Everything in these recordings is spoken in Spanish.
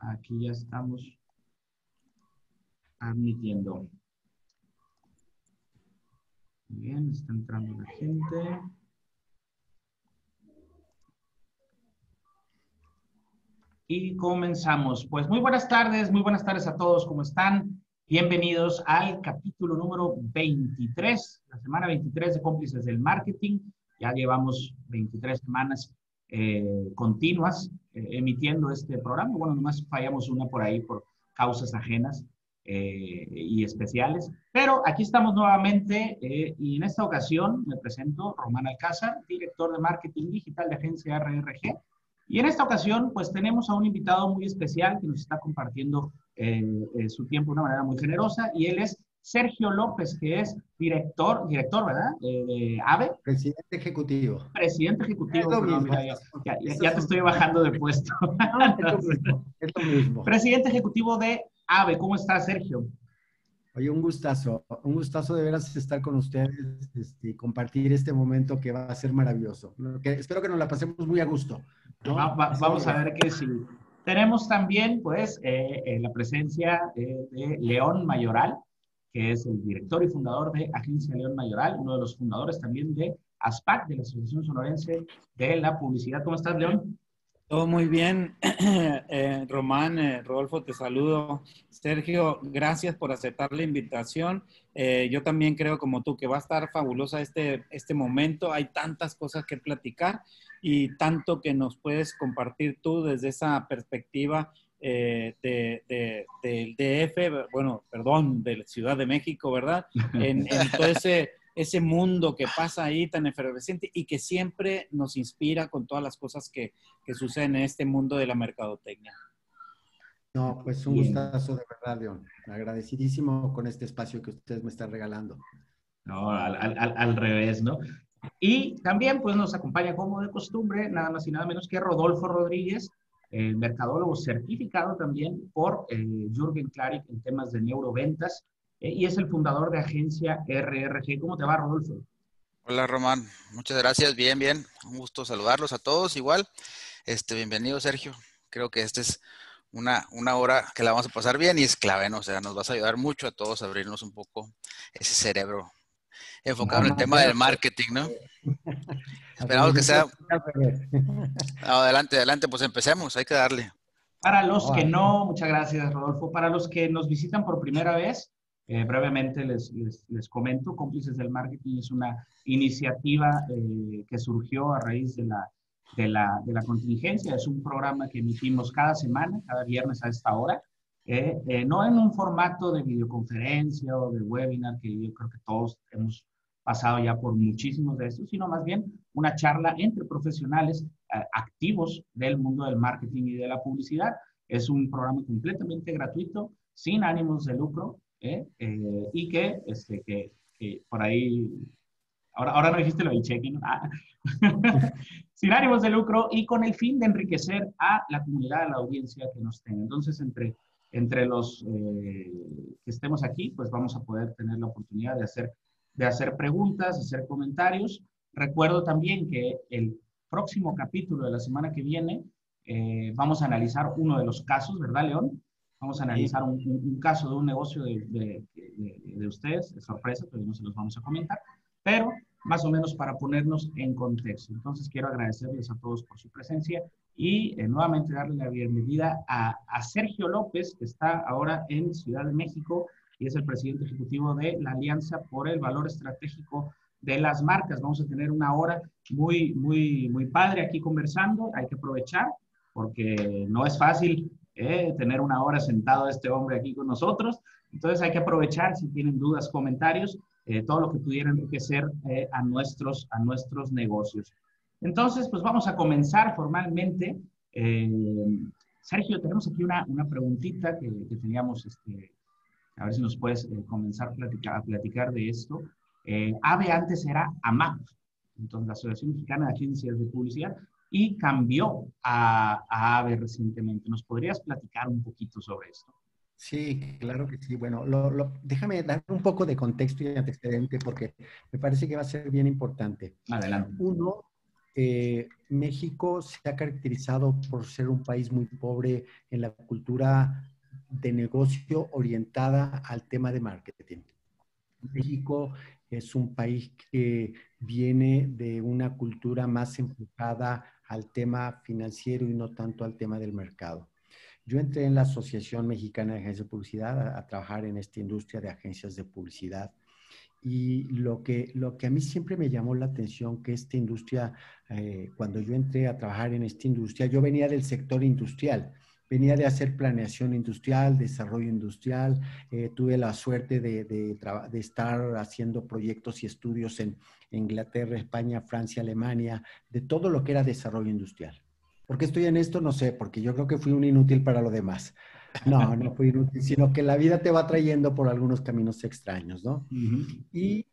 Aquí ya estamos admitiendo. Bien, está entrando la gente. Y comenzamos. Pues muy buenas tardes, muy buenas tardes a todos, ¿cómo están? Bienvenidos al capítulo número 23, la semana 23 de Cómplices del Marketing. Ya llevamos 23 semanas eh, continuas eh, emitiendo este programa. Bueno, nomás fallamos una por ahí por causas ajenas eh, y especiales. Pero aquí estamos nuevamente y en esta ocasión me presento Román Alcázar, director de marketing digital de agencia RRG. Y en esta ocasión, pues tenemos a un invitado muy especial que nos está compartiendo su tiempo de una manera muy generosa y él es Sergio López, que es director, director, ¿verdad? de AVE. Presidente ejecutivo. Presidente ejecutivo. ya, te estoy bajando de puesto. es lo mismo. Presidente ejecutivo de AVE. ¿Cómo estás, Sergio? Oye, un gustazo, un gustazo de veras estar con ustedes este, y compartir este momento que va a ser maravilloso. espero que nos la pasemos muy a gusto. vamos a ver qué sí. Tenemos también, pues, eh, eh, la presencia de León Mayoral que es el director y fundador de Agencia León Mayoral, uno de los fundadores también de ASPAC, de la Asociación Sonorense de la Publicidad. ¿Cómo estás, León? Todo muy bien. Eh, Román, eh, Rodolfo, te saludo. Sergio, gracias por aceptar la invitación. Eh, yo también creo como tú que va a estar fabulosa este, este momento. Hay tantas cosas que platicar y tanto que nos puedes compartir tú desde esa perspectiva eh, de, del DF, bueno, perdón, de la Ciudad de México, ¿verdad? En, todo ese, ese mundo que pasa ahí tan efervescente y que siempre nos inspira con todas las cosas que, que suceden en este mundo de la mercadotecnia. No, pues un gustazo de verdad, León. Agradecidísimo con este espacio que ustedes me están regalando. No, al, al, al, revés, ¿no? Y también pues nos acompaña como de costumbre, nada más y nada menos que Rodolfo Rodríguez, el mercadólogo certificado también por eh, Jürgen Klarik en temas de neuroventas eh, y es el fundador de agencia RRG. ¿Cómo te va, Rodolfo? Hola, Román. Muchas gracias. Bien, bien. Un gusto saludarlos a todos igual. Este, bienvenido, Sergio. Creo que esta es una, una hora que la vamos a pasar bien y es clave, ¿no? O sea, nos vas a ayudar mucho a todos a abrirnos un poco ese cerebro enfocado en el tema del marketing, ¿no? Esperamos que sea. adelante, adelante, pues empecemos, hay que darle. Para los que no, muchas gracias, Rodolfo. Para los que nos visitan por primera vez, eh, brevemente les, les, comento, Cómplices del Marketing es una iniciativa eh, que surgió a raíz de la, de, la, de la contingencia. Es un programa que emitimos cada semana, cada viernes a esta hora. Eh, no en un formato de videoconferencia o de webinar, que yo creo que todos hemos pasado ya por muchísimos de estos, sino más bien una charla entre profesionales eh, activos del mundo del marketing y de la publicidad. Es un programa completamente gratuito, sin ánimos de lucro, ¿eh? Eh, y que, este, que, que, por ahí, ahora, ahora no dijiste lo del check-in, ah. sin ánimos de lucro y con el fin de enriquecer a la comunidad, a la audiencia que nos tenga. Entonces, entre, entre los que estemos aquí, pues vamos a poder tener la oportunidad de hacer de hacer preguntas, hacer comentarios. Recuerdo también que el próximo capítulo de la semana que viene eh, vamos a analizar uno de los casos, ¿verdad, León? Vamos a analizar un, caso de un negocio de, de, de, ustedes, de sorpresa, pero no se los vamos a comentar, pero más o menos para ponernos en contexto. Entonces quiero agradecerles a todos por su presencia y eh, nuevamente darle la bienvenida a, a Sergio López, que está ahora en Ciudad de México y es el presidente ejecutivo de la Alianza por el Valor Estratégico de las Marcas. Vamos a tener una hora muy, muy, muy padre aquí conversando. Hay que aprovechar porque no es fácil eh, tener una hora sentado este hombre aquí con nosotros. Entonces hay que aprovechar si tienen dudas, comentarios, eh, todo lo que pudiera enriquecer eh, a, nuestros, a nuestros negocios. Entonces, pues vamos a comenzar formalmente. Sergio, tenemos aquí una, una preguntita que, que teníamos este, a ver si nos puedes eh, comenzar a platicar, a platicar de esto. Eh, AVE antes era AMAP, entonces la Asociación Mexicana de Agencias de Publicidad, y cambió a, AVE recientemente. ¿Nos podrías platicar un poquito sobre esto? Sí, claro que sí. Bueno, lo, déjame dar un poco de contexto y antecedente porque me parece que va a ser bien importante. Adelante. Uno, eh, México se ha caracterizado por ser un país muy pobre en la cultura de negocio orientada al tema de marketing. México es un país que viene de una cultura más enfocada al tema financiero y no tanto al tema del mercado. Yo entré en la Asociación Mexicana de Agencias de Publicidad a, trabajar en esta industria de agencias de publicidad. Y lo que, lo que a mí siempre me llamó la atención, que esta industria, eh, cuando yo entré a trabajar en esta industria, yo venía del sector industrial venía de hacer planeación industrial, desarrollo industrial. Eh, tuve la suerte de, de, estar haciendo proyectos y estudios en Inglaterra, España, Francia, Alemania, de todo lo que era desarrollo industrial. ¿Por qué estoy en esto? No sé, porque yo creo que fui un inútil para lo demás. No, no fui inútil, sino que la vida te va trayendo por algunos caminos extraños, ¿no? Y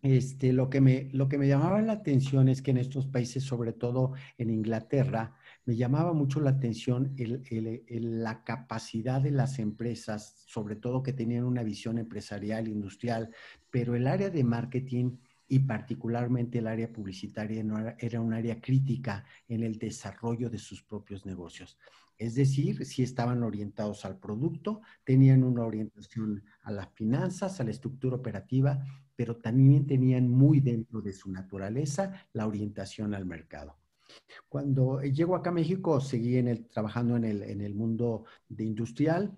este, lo, que me, lo que me llamaba la atención es que en estos países, sobre todo en Inglaterra, me llamaba mucho la atención la capacidad de las empresas, sobre todo que tenían una visión empresarial, industrial, pero el área de marketing y particularmente el área publicitaria era un área crítica en el desarrollo de sus propios negocios. Es decir, si estaban orientados al producto, tenían una orientación a las finanzas, a la estructura operativa, pero también tenían muy dentro de su naturaleza la orientación al mercado. Cuando llego acá a México, seguí en el, trabajando en el, en el mundo de industrial,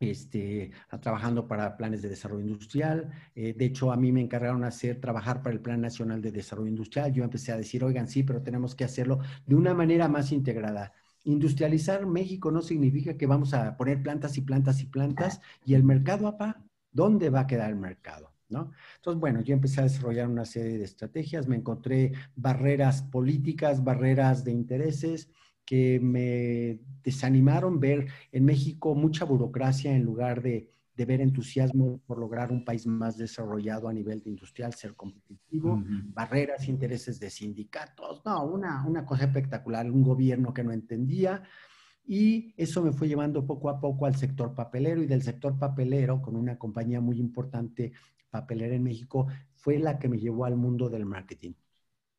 este, trabajando para planes de desarrollo industrial. Eh, de hecho, a mí me encargaron hacer trabajar para el Plan Nacional de Desarrollo Industrial. Yo empecé a decir, oigan, sí, pero tenemos que hacerlo de una manera más integrada. Industrializar México no significa que vamos a poner plantas y plantas y plantas y el mercado, apa, ¿dónde va a quedar el mercado? Entonces, bueno, yo empecé a desarrollar una serie de estrategias, me encontré barreras políticas, barreras de intereses que me desanimaron ver en México mucha burocracia en lugar de, ver entusiasmo por lograr un país más desarrollado a nivel de industrial, ser competitivo, barreras, intereses de sindicatos, no, una, una cosa espectacular, un gobierno que no entendía, y eso me fue llevando poco a poco al sector papelero y del sector papelero, con una compañía muy importante papelera en México, fue la que me llevó al mundo del marketing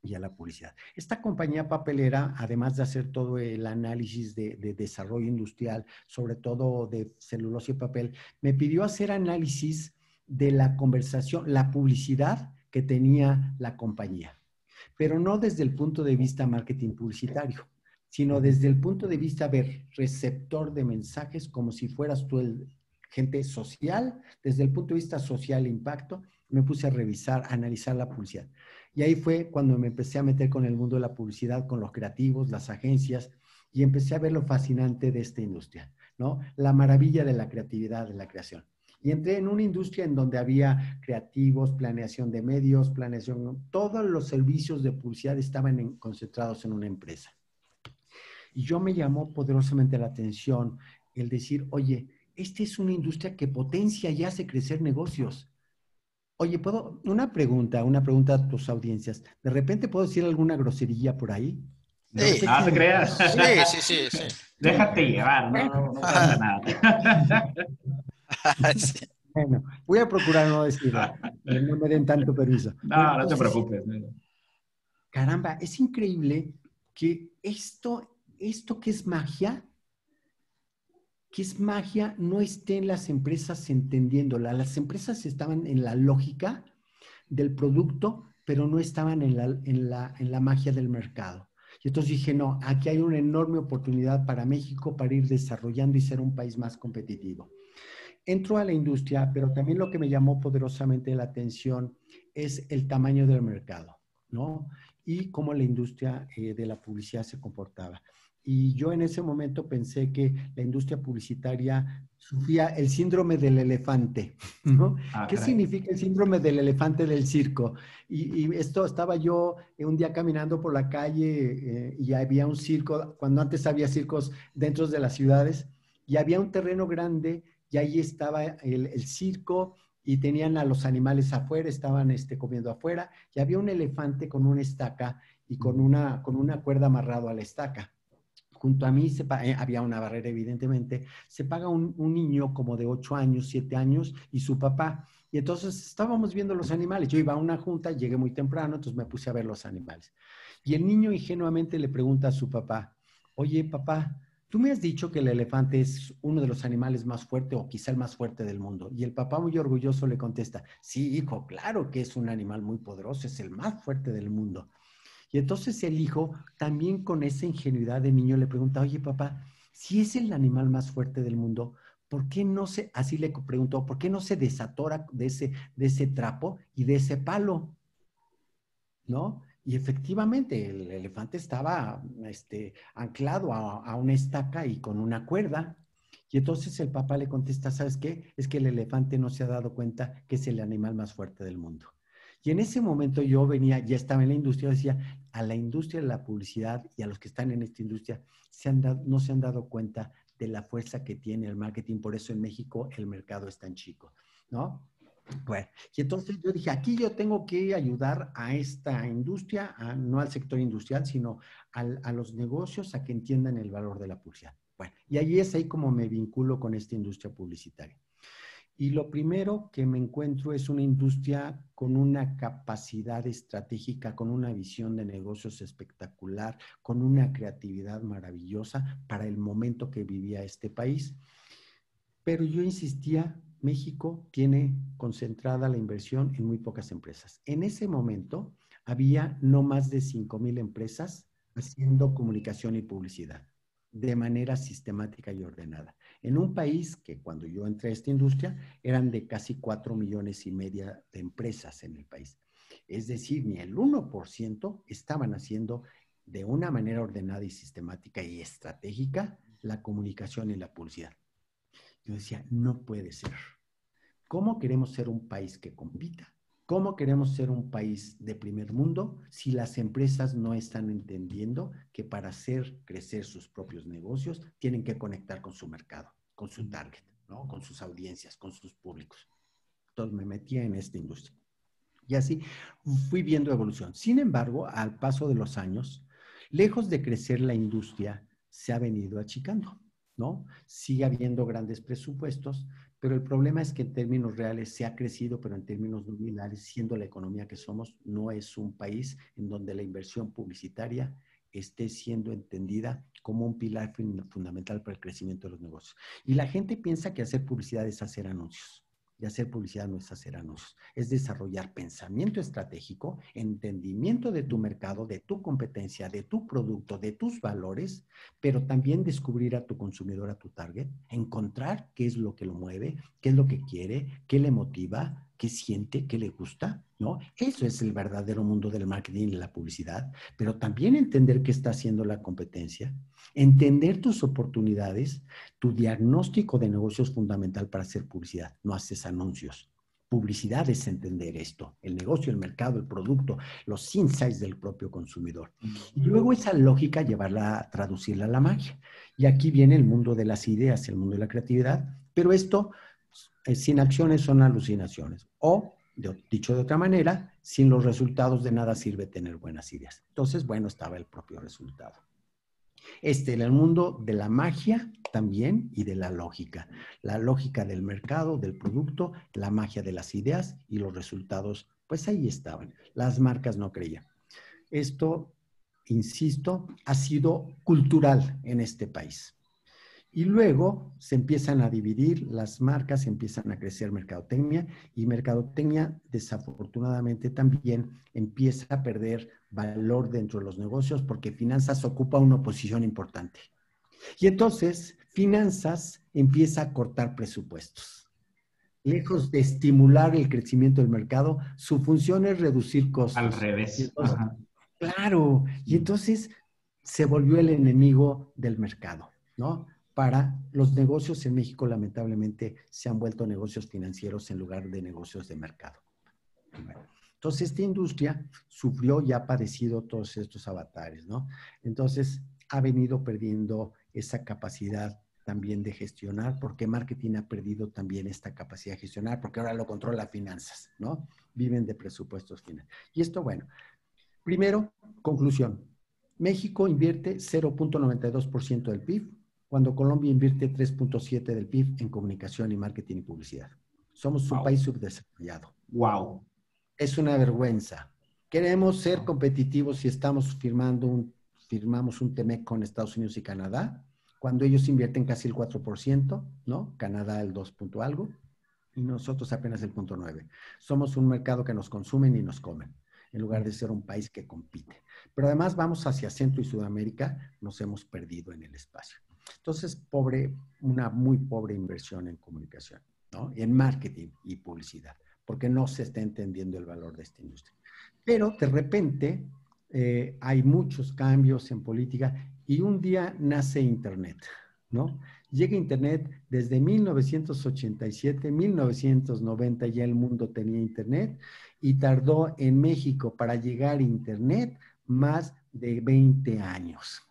y a la publicidad. Esta compañía papelera, además de hacer todo el análisis de, desarrollo industrial, sobre todo de celulosa y papel, me pidió hacer análisis de la conversación, la publicidad que tenía la compañía, pero no desde el punto de vista marketing publicitario, sino desde el punto de vista ver receptor de mensajes como si fueras tú el gente social, desde el punto de vista social impacto, me puse a revisar, a analizar la publicidad. Y ahí fue cuando me empecé a meter con el mundo de la publicidad, con los creativos, las agencias, y empecé a ver lo fascinante de esta industria, ¿no? La maravilla de la creatividad, de la creación. Y entré en una industria en donde había creativos, planeación de medios, planeación, todos los servicios de publicidad estaban concentrados en una empresa. Y yo me llamó poderosamente la atención el decir, oye, esta es una industria que potencia y hace crecer negocios. Oye, ¿puedo? Una pregunta, una pregunta a tus audiencias. ¿De repente puedo decir alguna grosería por ahí? No, sí. no te creas. Sí, sí, sí, Déjate llevar, no, no pasa nada. Bueno, voy a procurar no decirlo. No me den tanto permiso. No, no te preocupes. Caramba, es increíble que esto, esto que es magia, que es magia, no estén las empresas entendiéndola. Las empresas estaban en la lógica del producto, pero no estaban en la, en la, en la magia del mercado. Y entonces dije, no, aquí hay una enorme oportunidad para México para ir desarrollando y ser un país más competitivo. Entro a la industria, pero también lo que me llamó poderosamente la atención es el tamaño del mercado, ¿no? Y cómo la industria eh, de la publicidad se comportaba. Y yo en ese momento pensé que la industria publicitaria sufría el síndrome del elefante, ¿no? Ah, ¿Qué significa el síndrome del elefante del circo? Y, esto estaba yo un día caminando por la calle eh, y había un circo, cuando antes había circos dentro de las ciudades, y había un terreno grande y ahí estaba el, el circo y tenían a los animales afuera, estaban este, comiendo afuera, y había un elefante con una estaca y con una, con una cuerda amarrado a la estaca junto a mí eh, había una barrera evidentemente, se paga un, niño como de 8 años, 7 años y su papá. Y entonces estábamos viendo los animales. Yo iba a una junta, llegué muy temprano, entonces me puse a ver los animales. Y el niño ingenuamente le pregunta a su papá, oye papá, tú me has dicho que el elefante es uno de los animales más fuertes o quizá el más fuerte del mundo. Y el papá muy orgulloso le contesta, sí, hijo, claro que es un animal muy poderoso, es el más fuerte del mundo. Y entonces el hijo, también con esa ingenuidad de niño, le pregunta, oye papá, si es el animal más fuerte del mundo, ¿por qué no se, así le preguntó, ¿por qué no se desatora de ese, de ese trapo y de ese palo? ¿No? Y efectivamente, el elefante estaba este, anclado a, a, una estaca y con una cuerda. Y entonces el papá le contesta, ¿sabes qué? Es que el elefante no se ha dado cuenta que es el animal más fuerte del mundo. Y en ese momento yo venía, ya estaba en la industria, decía, a la industria de la publicidad y a los que están en esta industria se han dado, no se han dado cuenta de la fuerza que tiene el marketing. Por eso en México el mercado es tan chico, ¿no? Bueno, y entonces yo dije, aquí yo tengo que ayudar a esta industria, no al sector industrial, sino al, a los negocios a que entiendan el valor de la publicidad. Bueno, y ahí es ahí como me vinculo con esta industria publicitaria. Y lo primero que me encuentro es una industria con una capacidad estratégica, con una visión de negocios espectacular, con una creatividad maravillosa para el momento que vivía este país. Pero yo insistía, México tiene concentrada la inversión en muy pocas empresas. En ese momento había no más de 5 mil empresas haciendo comunicación y publicidad de manera sistemática y ordenada en un país que cuando yo entré a esta industria eran de casi cuatro millones y media de empresas en el país. Es decir, ni el 1% estaban haciendo de una manera ordenada y sistemática y estratégica la comunicación y la publicidad. Yo decía, no puede ser. ¿Cómo queremos ser un país que compita? ¿Cómo queremos ser un país de primer mundo si las empresas no están entendiendo que para hacer crecer sus propios negocios tienen que conectar con su mercado, con su target, ¿no? con sus audiencias, con sus públicos? Entonces me metí en esta industria. Y así fui viendo evolución. Sin embargo, al paso de los años, lejos de crecer la industria, se ha venido achicando, ¿no? Sigue habiendo grandes presupuestos, pero el problema es que en términos reales se ha crecido, pero en términos nominales, siendo la economía que somos, no es un país en donde la inversión publicitaria esté siendo entendida como un pilar fundamental para el crecimiento de los negocios. Y la gente piensa que hacer publicidad es hacer anuncios y hacer publicidad no es hacer anuncios, es desarrollar pensamiento estratégico, entendimiento de tu mercado, de tu competencia, de tu producto, de tus valores, pero también descubrir a tu consumidor, a tu target, encontrar qué es lo que lo mueve, qué es lo que quiere, qué le motiva, qué siente, qué le gusta, ¿no? Eso es el verdadero mundo del marketing y la publicidad, pero también entender qué está haciendo la competencia, entender tus oportunidades, tu diagnóstico de negocio es fundamental para hacer publicidad, no haces anuncios. Publicidad es entender esto, el negocio, el mercado, el producto, los insights del propio consumidor. Y luego esa lógica llevarla, traducirla a la magia. Y aquí viene el mundo de las ideas, el mundo de la creatividad, pero esto sin acciones son alucinaciones. O, dicho de otra manera, sin los resultados de nada sirve tener buenas ideas. Entonces, bueno, estaba el propio resultado. Este, en el mundo de la magia también y de la lógica. La lógica del mercado, del producto, la magia de las ideas y los resultados, pues ahí estaban. Las marcas no creían. Esto, insisto, ha sido cultural en este país. Y luego se empiezan a dividir las marcas, empiezan a crecer mercadotecnia y mercadotecnia desafortunadamente también empieza a perder valor dentro de los negocios porque finanzas ocupa una posición importante. Y entonces finanzas empieza a cortar presupuestos. Lejos de estimular el crecimiento del mercado, su función es reducir costos. Al revés. claro, y entonces se volvió el enemigo del mercado, ¿no? Para los negocios en México, lamentablemente, se han vuelto negocios financieros en lugar de negocios de mercado. entonces, esta industria sufrió y ha padecido todos estos avatares, ¿no? Entonces, ha venido perdiendo esa capacidad también de gestionar, porque marketing ha perdido también esta capacidad de gestionar, porque ahora lo controla finanzas, ¿no? Viven de presupuestos finales. Y esto, bueno, primero, conclusión. México invierte 0.92% del PIB cuando Colombia invierte 3.7 del PIB en comunicación y marketing y publicidad. Somos un país subdesarrollado. Wow. Es una vergüenza. Queremos ser competitivos si estamos firmando un, firmamos un TEMEC con Estados Unidos y Canadá, cuando ellos invierten casi el 4%, ¿no? Canadá el 2 punto algo, y nosotros apenas el punto 9. Somos un mercado que nos consumen y nos comen, en lugar de ser un país que compite. Pero además vamos hacia Centro y Sudamérica, nos hemos perdido en el espacio. Entonces, pobre, una muy pobre inversión en comunicación, ¿no? Y en marketing y publicidad, porque no se está entendiendo el valor de esta industria. Pero de repente eh, hay muchos cambios en política y un día nace Internet, ¿no? Llega Internet desde 1987, 1990 ya el mundo tenía Internet y tardó en México para llegar Internet más de 20 años.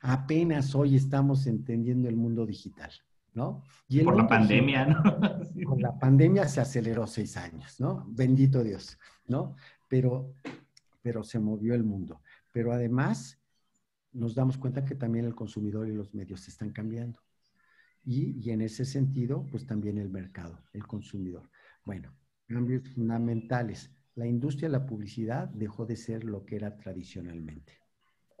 Apenas hoy estamos entendiendo el mundo digital, ¿no? Y por la pandemia, ¿no? Con la pandemia se aceleró seis años, ¿no? Bendito Dios, ¿no? Pero, pero se movió el mundo. Pero además nos damos cuenta que también el consumidor y los medios están cambiando. Y, y en ese sentido, pues también el mercado, el consumidor. Bueno, cambios fundamentales la industria de la publicidad dejó de ser lo que era tradicionalmente.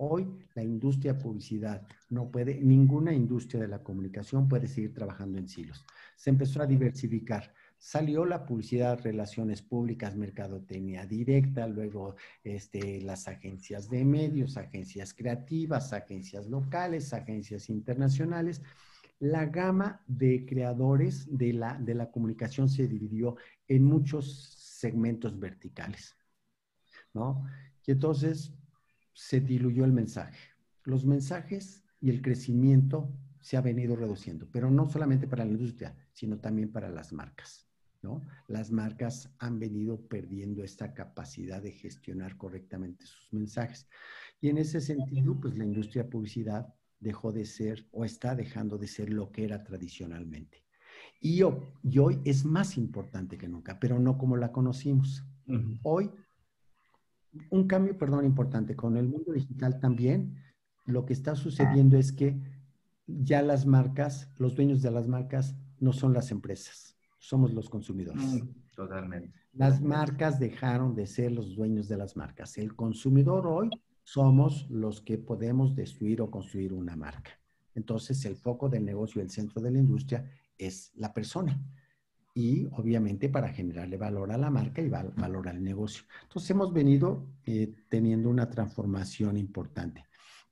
Hoy la industria publicidad no puede, ninguna industria de la comunicación puede seguir trabajando en silos. Se empezó a diversificar. Salió la publicidad, relaciones públicas, mercadotecnia directa, luego este, las agencias de medios, agencias creativas, agencias locales, agencias internacionales. La gama de creadores de la, de la comunicación se dividió en muchos segmentos verticales, ¿no? Y entonces se diluyó el mensaje. Los mensajes y el crecimiento se ha venido reduciendo, pero no solamente para la industria, sino también para las marcas, ¿no? Las marcas han venido perdiendo esta capacidad de gestionar correctamente sus mensajes. Y en ese sentido, pues la industria de publicidad dejó de ser o está dejando de ser lo que era tradicionalmente. Y, hoy es más importante que nunca, pero no como la conocimos. Hoy, un cambio, perdón, importante, con el mundo digital también, lo que está sucediendo es que ya las marcas, los dueños de las marcas no son las empresas, somos los consumidores. Mm, totalmente. Las marcas dejaron de ser los dueños de las marcas. El consumidor hoy somos los que podemos destruir o construir una marca. Entonces, el foco del negocio, el centro de la industria es la persona. Y obviamente para generarle valor a la marca y valor al negocio. Entonces hemos venido eh, teniendo una transformación importante.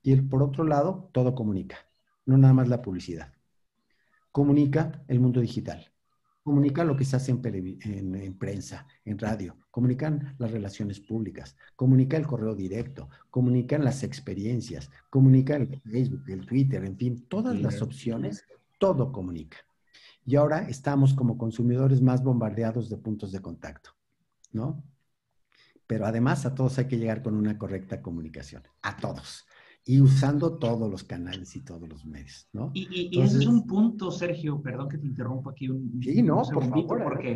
Y por otro lado, todo comunica, no nada más la publicidad. Comunica el mundo digital, comunica lo que se hace en, en, prensa, en radio, comunican las relaciones públicas, comunica el correo directo, comunican las experiencias, comunica el Facebook, el Twitter, en fin, todas las opciones, todo comunica. Y ahora estamos como consumidores más bombardeados de puntos de contacto, ¿no? Pero además a todos hay que llegar con una correcta comunicación, a todos, y usando todos los canales y todos los medios, ¿no? Y, ese es un punto, Sergio, perdón que te interrumpo aquí un, sí, no, por favor, porque,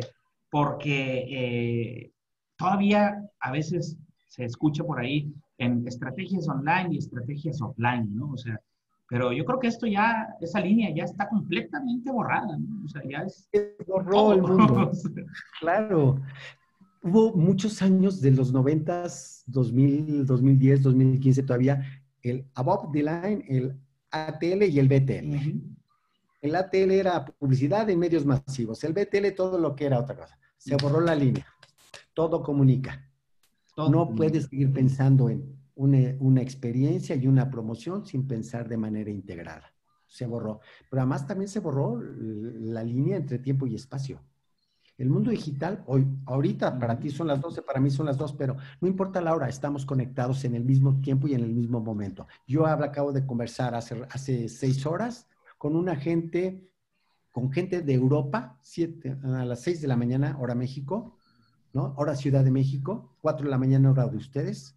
porque eh, todavía a veces se escucha por ahí en estrategias online y estrategias offline, ¿no? O sea, pero yo creo que esto ya, esa línea ya está completamente borrada, ¿no? O sea, ya es... Borró el mundo. claro. Hubo muchos años de los 90, 2000, 2010, 2015 todavía, el above the line, el ATL y el BTL. El ATL era publicidad en medios masivos, el BTL todo lo que era otra cosa. Se borró la línea. Todo comunica. no puedes seguir pensando en una, experiencia y una promoción sin pensar de manera integrada. Se borró. Pero además también se borró la línea entre tiempo y espacio. El mundo digital, hoy, ahorita para ti son las 12, para mí son las 2, pero no importa la hora, estamos conectados en el mismo tiempo y en el mismo momento. Yo acabo de conversar hace, hace seis horas con una gente, con gente de Europa, siete, a las 6 de la mañana, hora México, ¿no? Hora Ciudad de México, 4 de la mañana, hora de ustedes,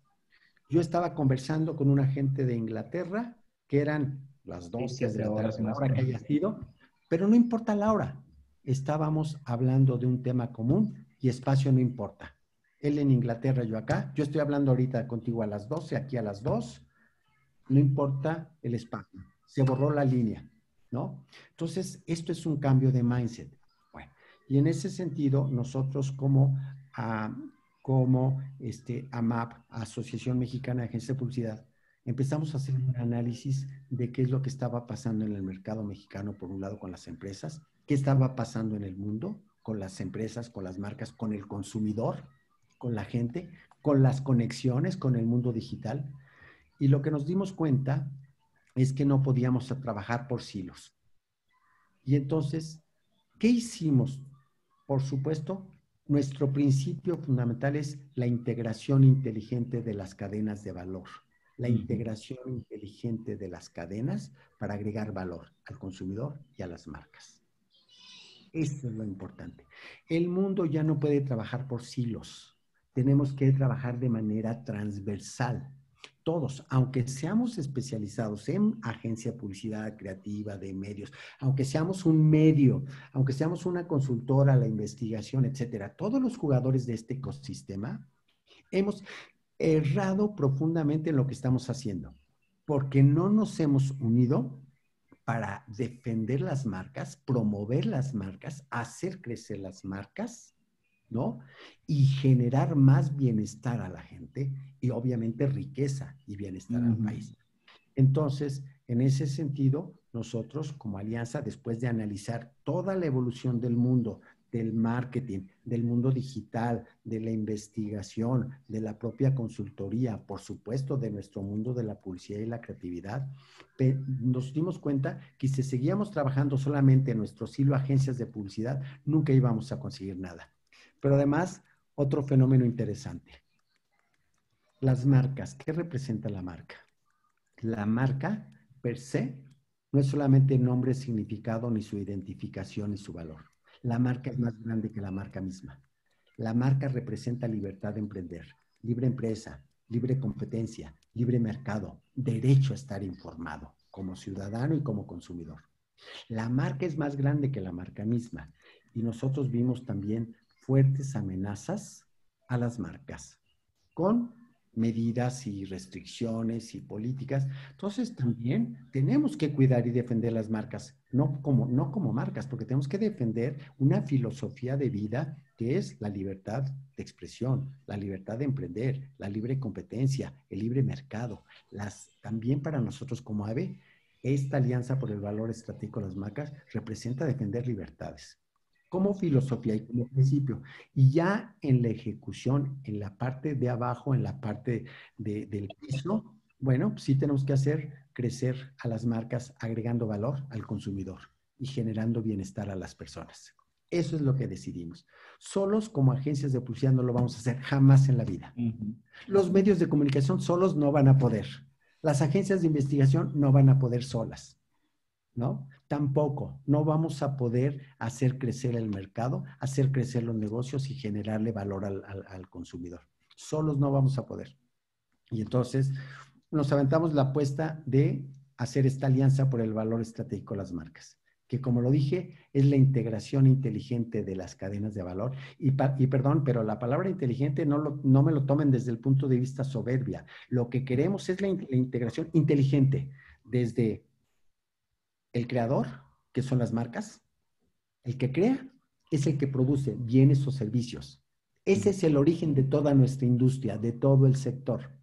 yo estaba conversando con una gente de Inglaterra, que eran las 12 de la hora que haya sido, pero no importa la hora. Estábamos hablando de un tema común y espacio no importa. Él en Inglaterra, yo acá. Yo estoy hablando ahorita contigo a las 12, aquí a las 2. No importa el espacio. Se borró la línea, ¿no? Entonces, esto es un cambio de mindset. Bueno, y en ese sentido, nosotros como, ah, como este, AMAP, Asociación Mexicana de Agencias de Publicidad, empezamos a hacer un análisis de qué es lo que estaba pasando en el mercado mexicano, por un lado, con las empresas, qué estaba pasando en el mundo con las empresas, con las marcas, con el consumidor, con la gente, con las conexiones con el mundo digital. Y lo que nos dimos cuenta es que no podíamos trabajar por silos. Y entonces, ¿qué hicimos? Por supuesto, nuestro principio fundamental es la integración inteligente de las cadenas de valor la integración inteligente de las cadenas para agregar valor al consumidor y a las marcas. Eso es lo importante. El mundo ya no puede trabajar por silos. Tenemos que trabajar de manera transversal. Todos, aunque seamos especializados en agencia de publicidad creativa, de medios, aunque seamos un medio, aunque seamos una consultora, la investigación, etcétera, todos los jugadores de este ecosistema hemos errado profundamente en lo que estamos haciendo, porque no nos hemos unido para defender las marcas, promover las marcas, hacer crecer las marcas, ¿no? Y generar más bienestar a la gente y obviamente riqueza y bienestar al país. Entonces, en ese sentido, nosotros como alianza, después de analizar toda la evolución del mundo, del marketing, del mundo digital, de la investigación, de la propia consultoría, por supuesto, de nuestro mundo de la publicidad y la creatividad, nos dimos cuenta que si seguíamos trabajando solamente en nuestro silo agencias de publicidad, nunca íbamos a conseguir nada. Pero además, otro fenómeno interesante. Las marcas, ¿qué representa la marca? La marca per se no es solamente nombre, significado, ni su identificación, ni su valor la marca es más grande que la marca misma. La marca representa libertad de emprender, libre empresa, libre competencia, libre mercado, derecho a estar informado como ciudadano y como consumidor. La marca es más grande que la marca misma y nosotros vimos también fuertes amenazas a las marcas con medidas y restricciones y políticas. Entonces también tenemos que cuidar y defender las marcas, no como, no como marcas, porque tenemos que defender una filosofía de vida que es la libertad de expresión, la libertad de emprender, la libre competencia, el libre mercado. Las, también para nosotros como AVE, esta alianza por el valor estratégico de las marcas representa defender libertades como filosofía y como principio. Y ya en la ejecución, en la parte de abajo, en la parte del piso, bueno, pues sí tenemos que hacer crecer a las marcas agregando valor al consumidor y generando bienestar a las personas. Eso es lo que decidimos. Solos como agencias de publicidad no lo vamos a hacer jamás en la vida. Los medios de comunicación solos no van a poder. Las agencias de investigación no van a poder solas. ¿No? Tampoco, no vamos a poder hacer crecer el mercado, hacer crecer los negocios y generarle valor al, consumidor. Solos no vamos a poder. Y entonces nos aventamos la apuesta de hacer esta alianza por el valor estratégico de las marcas, que como lo dije, es la integración inteligente de las cadenas de valor. Y, perdón, pero la palabra inteligente no, no me lo tomen desde el punto de vista soberbia. Lo que queremos es la integración inteligente desde el creador, que son las marcas, el que crea, es el que produce bienes o servicios. Ese es el origen de toda nuestra industria, de todo el sector.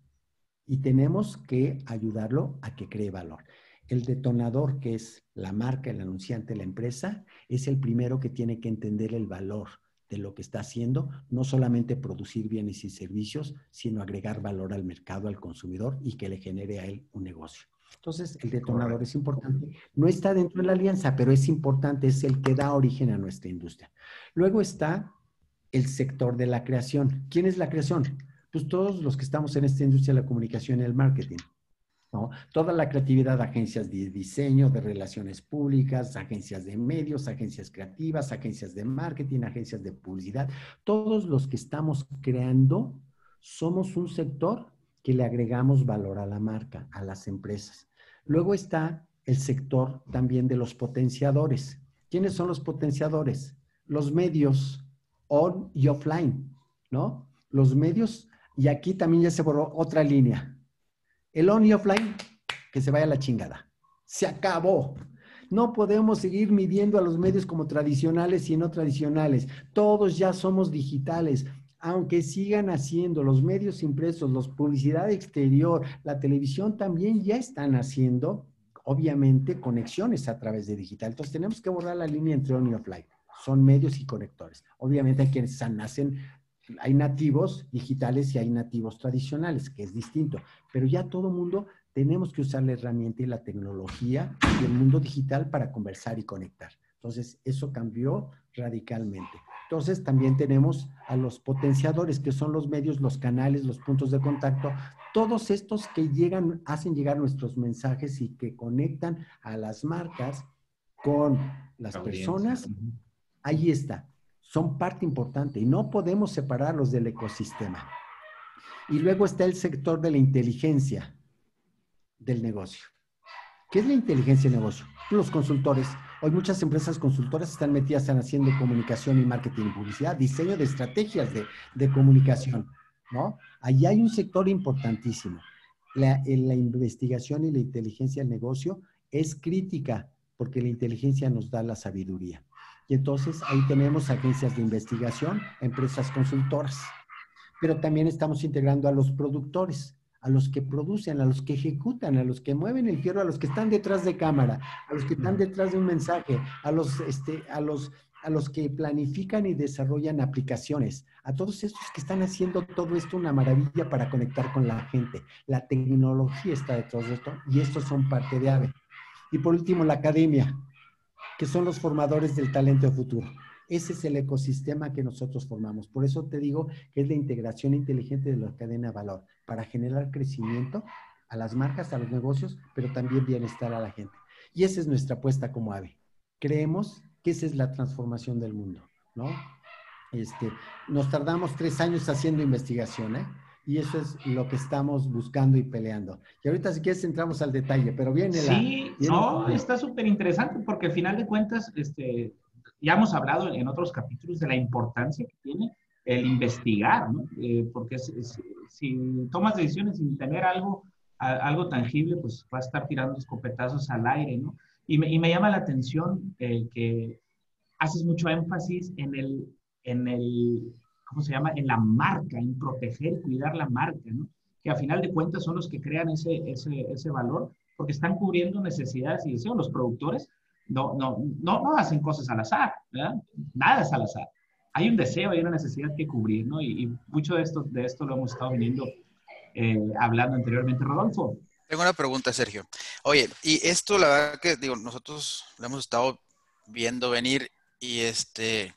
Y tenemos que ayudarlo a que cree valor. El detonador, que es la marca, el anunciante, la empresa, es el primero que tiene que entender el valor de lo que está haciendo, no solamente producir bienes y servicios, sino agregar valor al mercado, al consumidor y que le genere a él un negocio. Entonces, el detonador es importante. No está dentro de la alianza, pero es importante, es el que da origen a nuestra industria. Luego está el sector de la creación. ¿Quién es la creación? Pues todos los que estamos en esta industria de la comunicación y el marketing. ¿no? Toda la creatividad, agencias de diseño, de relaciones públicas, agencias de medios, agencias creativas, agencias de marketing, agencias de publicidad. Todos los que estamos creando somos un sector que le agregamos valor a la marca, a las empresas. Luego está el sector también de los potenciadores. ¿Quiénes son los potenciadores? Los medios on y offline, ¿no? Los medios, y aquí también ya se borró otra línea. El on y offline, que se vaya a la chingada. Se acabó. No podemos seguir midiendo a los medios como tradicionales y no tradicionales. Todos ya somos digitales aunque sigan haciendo los medios impresos, los publicidad exterior, la televisión también ya están haciendo, obviamente, conexiones a través de digital. Entonces tenemos que borrar la línea entre on y offline. Son medios y conectores. Obviamente hay quienes nacen, hay nativos digitales y hay nativos tradicionales, que es distinto. Pero ya todo mundo tenemos que usar la herramienta y la tecnología y el mundo digital para conversar y conectar. Entonces, eso cambió radicalmente. Entonces, también tenemos a los potenciadores, que son los medios, los canales, los puntos de contacto, todos estos que llegan, hacen llegar nuestros mensajes y que conectan a las marcas con las personas. Ahí está. Son parte importante y no podemos separarlos del ecosistema. Y luego está el sector de la inteligencia del negocio. ¿Qué es la inteligencia de negocio? Los consultores Hoy muchas empresas consultoras están metidas en haciendo comunicación y marketing y publicidad, diseño de estrategias de, comunicación, ¿no? Ahí hay un sector importantísimo. La, la investigación y la inteligencia del negocio es crítica porque la inteligencia nos da la sabiduría. Y entonces ahí tenemos agencias de investigación, empresas consultoras, pero también estamos integrando a los productores a los que producen, a los que ejecutan, a los que mueven el fierro, a los que están detrás de cámara, a los que están detrás de un mensaje, a los, este, a los, a los que planifican y desarrollan aplicaciones, a todos estos que están haciendo todo esto una maravilla para conectar con la gente. La tecnología está detrás de esto y estos son parte de AVE. Y por último, la academia, que son los formadores del talento futuro. Ese es el ecosistema que nosotros formamos. Por eso te digo que es la integración inteligente de la cadena de valor para generar crecimiento a las marcas, a los negocios, pero también bienestar a la gente. Y esa es nuestra apuesta como AVE. Creemos que esa es la transformación del mundo, ¿no? Este, nos tardamos tres años haciendo investigación, ¿eh? Y eso es lo que estamos buscando y peleando. Y ahorita si quieres entramos al detalle, pero viene la... Sí, no, está súper interesante porque al final de cuentas, este, ya hemos hablado en otros capítulos de la importancia que tiene el investigar, ¿no? Eh, porque si tomas decisiones sin tener algo, algo tangible, pues va a estar tirando escopetazos al aire, ¿no? Y me, y me llama la atención eh, que haces mucho énfasis en el, en el, ¿cómo se llama? En la marca, en proteger cuidar la marca, ¿no? Que a final de cuentas son los que crean ese, ese, ese valor, porque están cubriendo necesidades y deseos. Los productores no, no, no, no hacen cosas al azar, ¿verdad? Nada es al azar. Hay un deseo, hay una necesidad que cubrir, ¿no? Y, mucho de esto, de esto lo hemos estado viniendo eh, hablando anteriormente, Rodolfo. Tengo una pregunta, Sergio. Oye, y esto, la verdad que, digo, nosotros lo hemos estado viendo venir y este,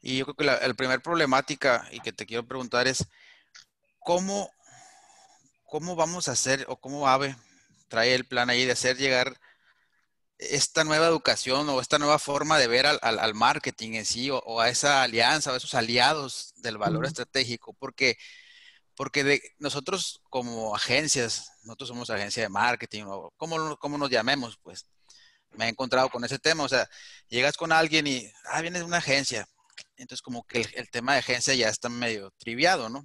y yo creo que la, la primera problemática y que te quiero preguntar es, ¿cómo, ¿cómo vamos a hacer o cómo AVE trae el plan ahí de hacer llegar esta nueva educación o esta nueva forma de ver al, marketing en sí o, a esa alianza o a esos aliados del valor estratégico, porque, porque de, nosotros como agencias, nosotros somos agencia de marketing o como, como nos llamemos, pues me he encontrado con ese tema, o sea, llegas con alguien y, ah, vienes de una agencia, entonces como que el, el tema de agencia ya está medio triviado, ¿no?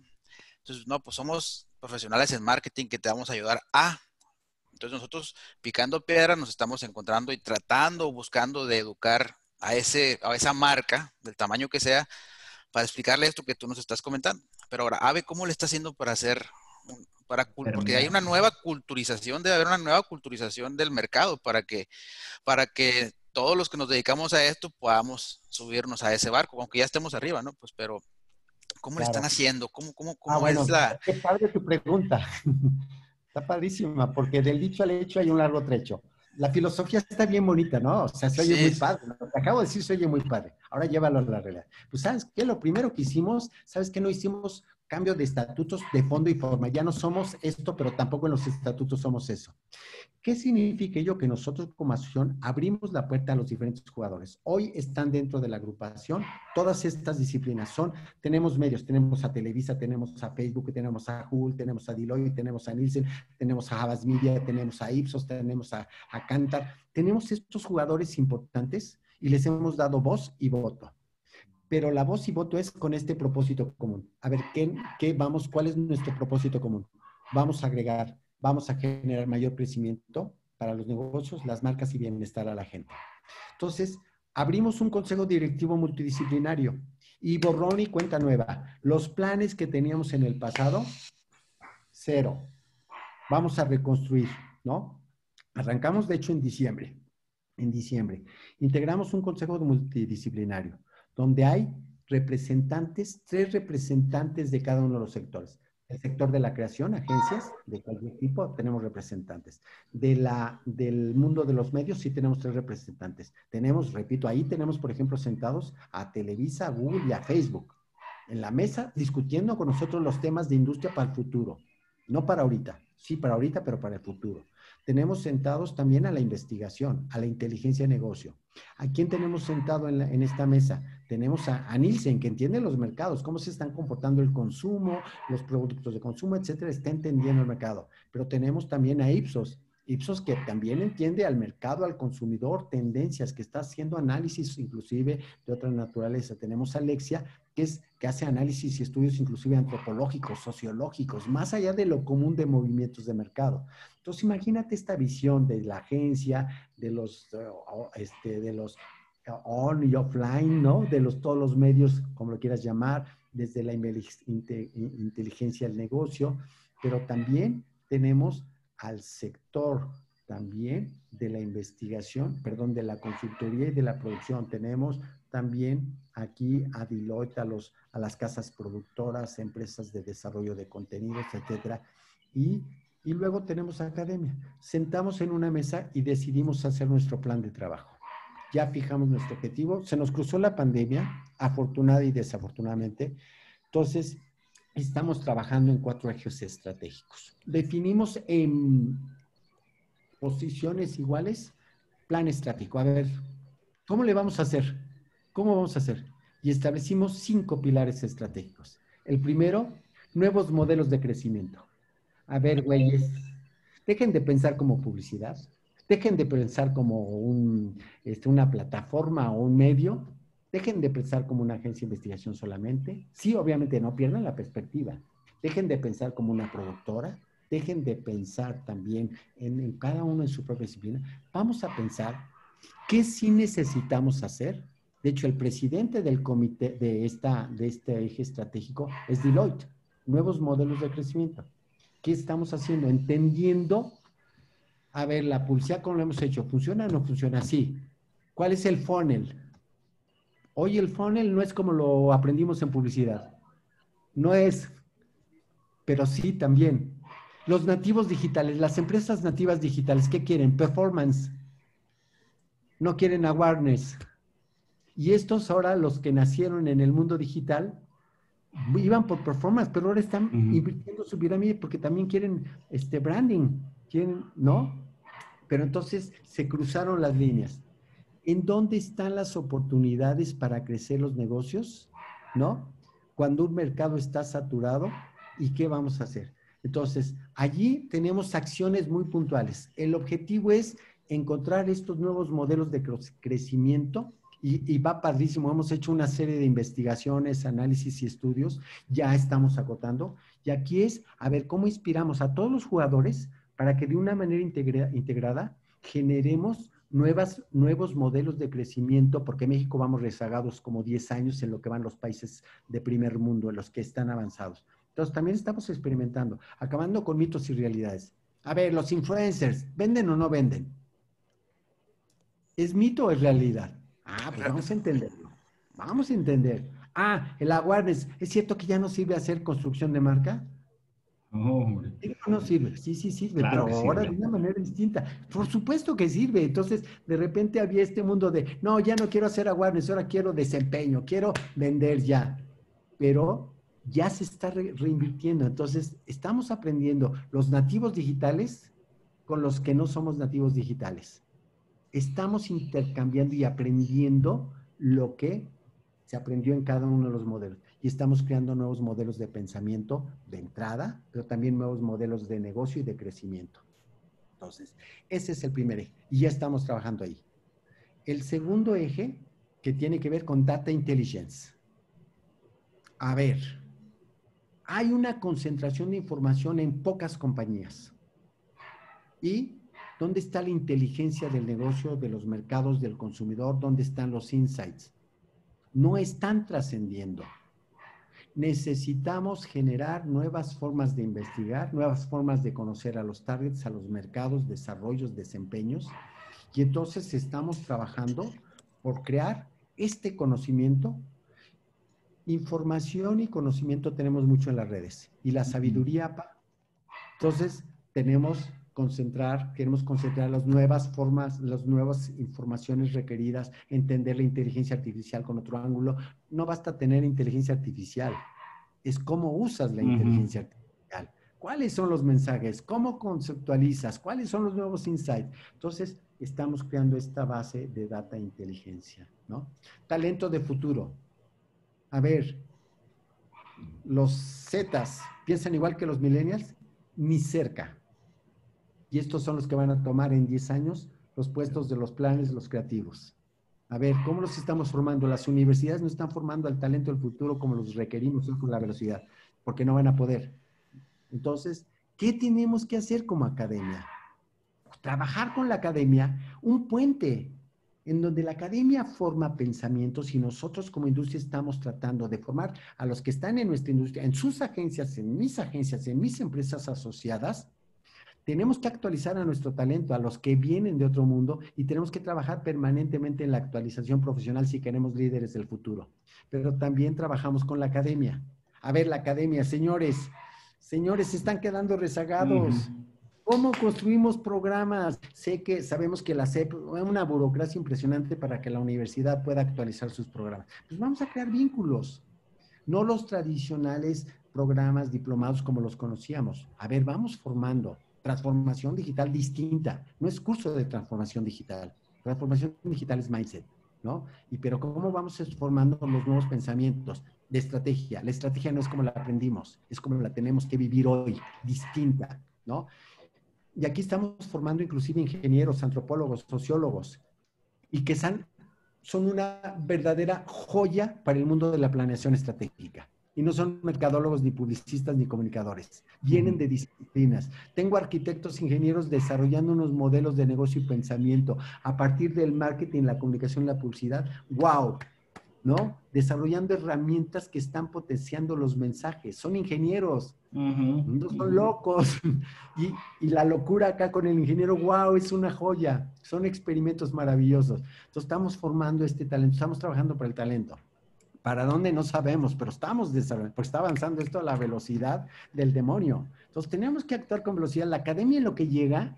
Entonces, no, pues somos profesionales en marketing que te vamos a ayudar a entonces nosotros picando piedra nos estamos encontrando y tratando, buscando de educar a, ese, a esa marca, del tamaño que sea, para explicarle esto que tú nos estás comentando. Pero ahora, Ave, ¿cómo le está haciendo para hacer, para, porque hay una nueva culturización, debe haber una nueva culturización del mercado para que, para que todos los que nos dedicamos a esto podamos subirnos a ese barco, aunque ya estemos arriba, ¿no? Pues, pero, ¿cómo le están haciendo? ¿Cómo, cómo, cómo ah, bueno, es la... Qué padre tu pregunta. Está padrísima, porque del dicho al hecho hay un largo trecho. La filosofía está bien bonita, ¿no? O sea, se oye muy padre. Lo que acabo de decir se oye muy padre. Ahora llévalo a la realidad. Pues, ¿sabes qué? Lo primero que hicimos, ¿sabes qué? No hicimos cambio de estatutos de fondo y forma. Ya no somos esto, pero tampoco en los estatutos somos eso. ¿Qué significa ello? Que nosotros como asociación abrimos la puerta a los diferentes jugadores. Hoy están dentro de la agrupación todas estas disciplinas. Son, tenemos medios, tenemos a Televisa, tenemos a Facebook, tenemos a Google, tenemos a Deloitte, tenemos a Nielsen, tenemos a Havas Media, tenemos a Ipsos, tenemos a, a Cantar. Tenemos estos jugadores importantes y les hemos dado voz y voto pero la voz y voto es con este propósito común. A ver, ¿qué, ¿qué, vamos? ¿Cuál es nuestro propósito común? Vamos a agregar, vamos a generar mayor crecimiento para los negocios, las marcas y bienestar a la gente. Entonces, abrimos un consejo directivo multidisciplinario Y borrón y cuenta nueva. Los planes que teníamos en el pasado, cero. Vamos a reconstruir, ¿no? Arrancamos, de hecho, en diciembre. En diciembre. Integramos un consejo multidisciplinario, donde hay representantes, tres representantes de cada uno de los sectores. El sector de la creación, agencias de cualquier tipo, tenemos representantes. De la, del mundo de los medios, sí tenemos tres representantes. Tenemos, repito, ahí tenemos, por ejemplo, sentados a Televisa, a Google y a Facebook en la mesa discutiendo con nosotros los temas de industria para el futuro. No para ahorita, sí para ahorita, pero para el futuro. Tenemos sentados también a la investigación, a la inteligencia de negocio. ¿A quién tenemos sentado en, esta mesa? Tenemos a, a, Nielsen, que entiende los mercados, cómo se están comportando el consumo, los productos de consumo, etcétera, está entendiendo el mercado. Pero tenemos también a Ipsos, Ipsos que también entiende al mercado, al consumidor, tendencias, que está haciendo análisis inclusive de otra naturaleza. Tenemos a Alexia, que, es, que hace análisis y estudios inclusive antropológicos, sociológicos, más allá de lo común de movimientos de mercado. Entonces imagínate esta visión de la agencia, de los, eh, este, de los on y offline, ¿no? De los, todos los medios, como lo quieras llamar, desde la inteligencia del negocio, pero también tenemos al sector también de la investigación, perdón, de la consultoría y de la producción. Tenemos también aquí a Deloitte, a, los, a las casas productoras, empresas de desarrollo de contenidos, etcétera. Y, y luego tenemos academia. Sentamos en una mesa y decidimos hacer nuestro plan de trabajo. Ya fijamos nuestro objetivo. Se nos cruzó la pandemia, afortunada y desafortunadamente. Entonces, estamos trabajando en cuatro ejes estratégicos. Definimos en posiciones iguales plan estratégico. A ver, ¿cómo le vamos a hacer? ¿Cómo vamos a hacer? Y establecimos cinco pilares estratégicos. El primero, nuevos modelos de crecimiento. A ver, güeyes, dejen de pensar como publicidad, dejen de pensar como un, este, una plataforma o un medio, Dejen de pensar como una agencia de investigación solamente. Sí, obviamente no pierdan la perspectiva. Dejen de pensar como una productora. Dejen de pensar también en, cada uno en su propia disciplina. Vamos a pensar qué sí necesitamos hacer. De hecho, el presidente del comité de, esta, de este eje estratégico es Deloitte. Nuevos modelos de crecimiento. ¿Qué estamos haciendo? Entendiendo, a ver, la publicidad, ¿cómo lo hemos hecho? ¿Funciona o no funciona? Sí. ¿Cuál es el funnel? Hoy el funnel no es como lo aprendimos en publicidad. No es, pero sí también. Los nativos digitales, las empresas nativas digitales, ¿qué quieren? Performance. No quieren awareness. Y estos ahora, los que nacieron en el mundo digital, iban por performance, pero ahora están invirtiendo su pirámide porque también quieren este branding, quieren, ¿no? Pero entonces se cruzaron las líneas. ¿En dónde están las oportunidades para crecer los negocios? ¿No? Cuando un mercado está saturado, ¿y qué vamos a hacer? Entonces, allí tenemos acciones muy puntuales. El objetivo es encontrar estos nuevos modelos de crecimiento y, va padrísimo. Hemos hecho una serie de investigaciones, análisis y estudios. Ya estamos agotando. Y aquí es, a ver, ¿cómo inspiramos a todos los jugadores para que de una manera integrada generemos nuevas, nuevos modelos de crecimiento, porque México vamos rezagados como 10 años en lo que van los países de primer mundo, en los que están avanzados. Entonces, también estamos experimentando, acabando con mitos y realidades. A ver, los influencers, ¿venden o no venden? ¿Es mito o es realidad? Ah, pues vamos a entenderlo. Vamos a entender. Ah, el awareness, ¿es cierto que ya no sirve hacer construcción de marca? No, no sirve, sí, sí sirve, pero ahora de una manera distinta. Por supuesto que sirve. Entonces, de repente había este mundo de, no, ya no quiero hacer awareness, ahora quiero desempeño, quiero vender ya. Pero ya se está reinvirtiendo. Entonces, estamos aprendiendo los nativos digitales con los que no somos nativos digitales. Estamos intercambiando y aprendiendo lo que se aprendió en cada uno de los modelos y estamos creando nuevos modelos de pensamiento de entrada, pero también nuevos modelos de negocio y de crecimiento. Entonces, ese es el primer eje y ya estamos trabajando ahí. El segundo eje que tiene que ver con data intelligence. A ver, hay una concentración de información en pocas compañías. ¿Y dónde está la inteligencia del negocio, de los mercados, del consumidor? ¿Dónde están los insights? no están trascendiendo. Necesitamos generar nuevas formas de investigar, nuevas formas de conocer a los targets, a los mercados, desarrollos, desempeños. Y entonces estamos trabajando por crear este conocimiento. Información y conocimiento tenemos mucho en las redes. Y la sabiduría, entonces tenemos concentrar, queremos concentrar las nuevas formas, las nuevas informaciones requeridas, entender la inteligencia artificial con otro ángulo. No basta tener inteligencia artificial, es cómo usas la inteligencia artificial. ¿Cuáles son los mensajes? ¿Cómo conceptualizas? ¿Cuáles son los nuevos insights? Entonces, estamos creando esta base de data inteligencia, ¿no? Talento de futuro. A ver, los Zetas piensan igual que los millennials, ni cerca y estos son los que van a tomar en 10 años los puestos de los planes los creativos. A ver, ¿cómo los estamos formando? Las universidades no están formando al talento del futuro como los requerimos con la velocidad, porque no van a poder. Entonces, ¿qué tenemos que hacer como academia? Trabajar con la academia, un puente en donde la academia forma pensamientos y nosotros como industria estamos tratando de formar a los que están en nuestra industria, en sus agencias, en mis agencias, en mis empresas asociadas, tenemos que actualizar a nuestro talento, a los que vienen de otro mundo, y tenemos que trabajar permanentemente en la actualización profesional si queremos líderes del futuro. Pero también trabajamos con la academia. A ver, la academia, señores, señores, se están quedando rezagados. ¿Cómo construimos programas? Sé que sabemos que la CEP es una burocracia impresionante para que la universidad pueda actualizar sus programas. Pues vamos a crear vínculos, no los tradicionales programas diplomados como los conocíamos. A ver, vamos formando transformación digital distinta. No es curso de transformación digital. Transformación digital es mindset, ¿no? Y pero ¿cómo vamos formando los nuevos pensamientos de estrategia? La estrategia no es como la aprendimos, es como la tenemos que vivir hoy, distinta, ¿no? Y aquí estamos formando inclusive ingenieros, antropólogos, sociólogos, y que son, son una verdadera joya para el mundo de la planeación estratégica y no son mercadólogos ni publicistas ni comunicadores. Vienen de disciplinas. Tengo arquitectos, ingenieros desarrollando unos modelos de negocio y pensamiento a partir del marketing, la comunicación, la publicidad. ¡Wow! ¿No? Desarrollando herramientas que están potenciando los mensajes. Son ingenieros. No son locos. Y, y, la locura acá con el ingeniero, wow, es una joya. Son experimentos maravillosos. Entonces estamos formando este talento, estamos trabajando para el talento. ¿Para dónde? No sabemos, pero estamos desarrollando, porque está avanzando esto a la velocidad del demonio. Entonces tenemos que actuar con velocidad. La academia en lo que llega,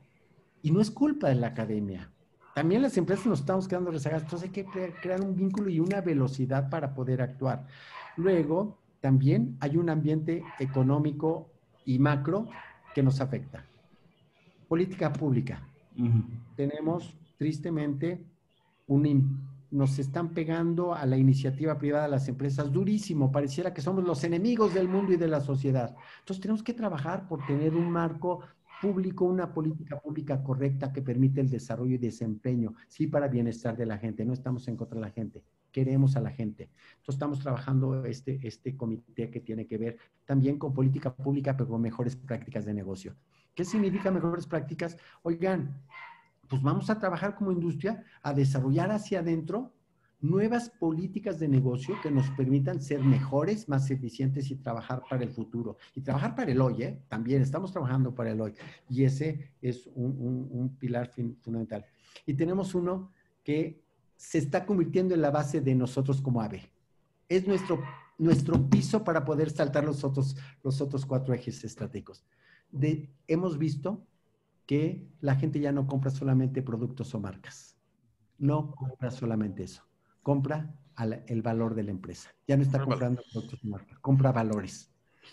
y no es culpa de la academia. También las empresas nos estamos quedando rezagadas, entonces hay que crear un vínculo y una velocidad para poder actuar. Luego, también hay un ambiente económico y macro que nos afecta. Política pública. Tenemos, tristemente, un nos están pegando a la iniciativa privada, a las empresas, durísimo. Pareciera que somos los enemigos del mundo y de la sociedad. Entonces tenemos que trabajar por tener un marco público, una política pública correcta que permite el desarrollo y desempeño, sí para bienestar de la gente. No estamos en contra de la gente, queremos a la gente. Entonces estamos trabajando este, este comité que tiene que ver también con política pública, pero con mejores prácticas de negocio. ¿Qué significa mejores prácticas? Oigan, pues vamos a trabajar como industria a desarrollar hacia adentro nuevas políticas de negocio que nos permitan ser mejores, más eficientes y trabajar para el futuro. Y trabajar para el hoy, ¿eh? también estamos trabajando para el hoy. Y ese es un, pilar fundamental. Y tenemos uno que se está convirtiendo en la base de nosotros como AVE. Es nuestro, nuestro piso para poder saltar los otros, los otros cuatro ejes estratégicos. De, hemos visto que la gente ya no compra solamente productos o marcas. No compra solamente eso. Compra el valor de la empresa. Ya no está comprando productos o marcas, compra valores.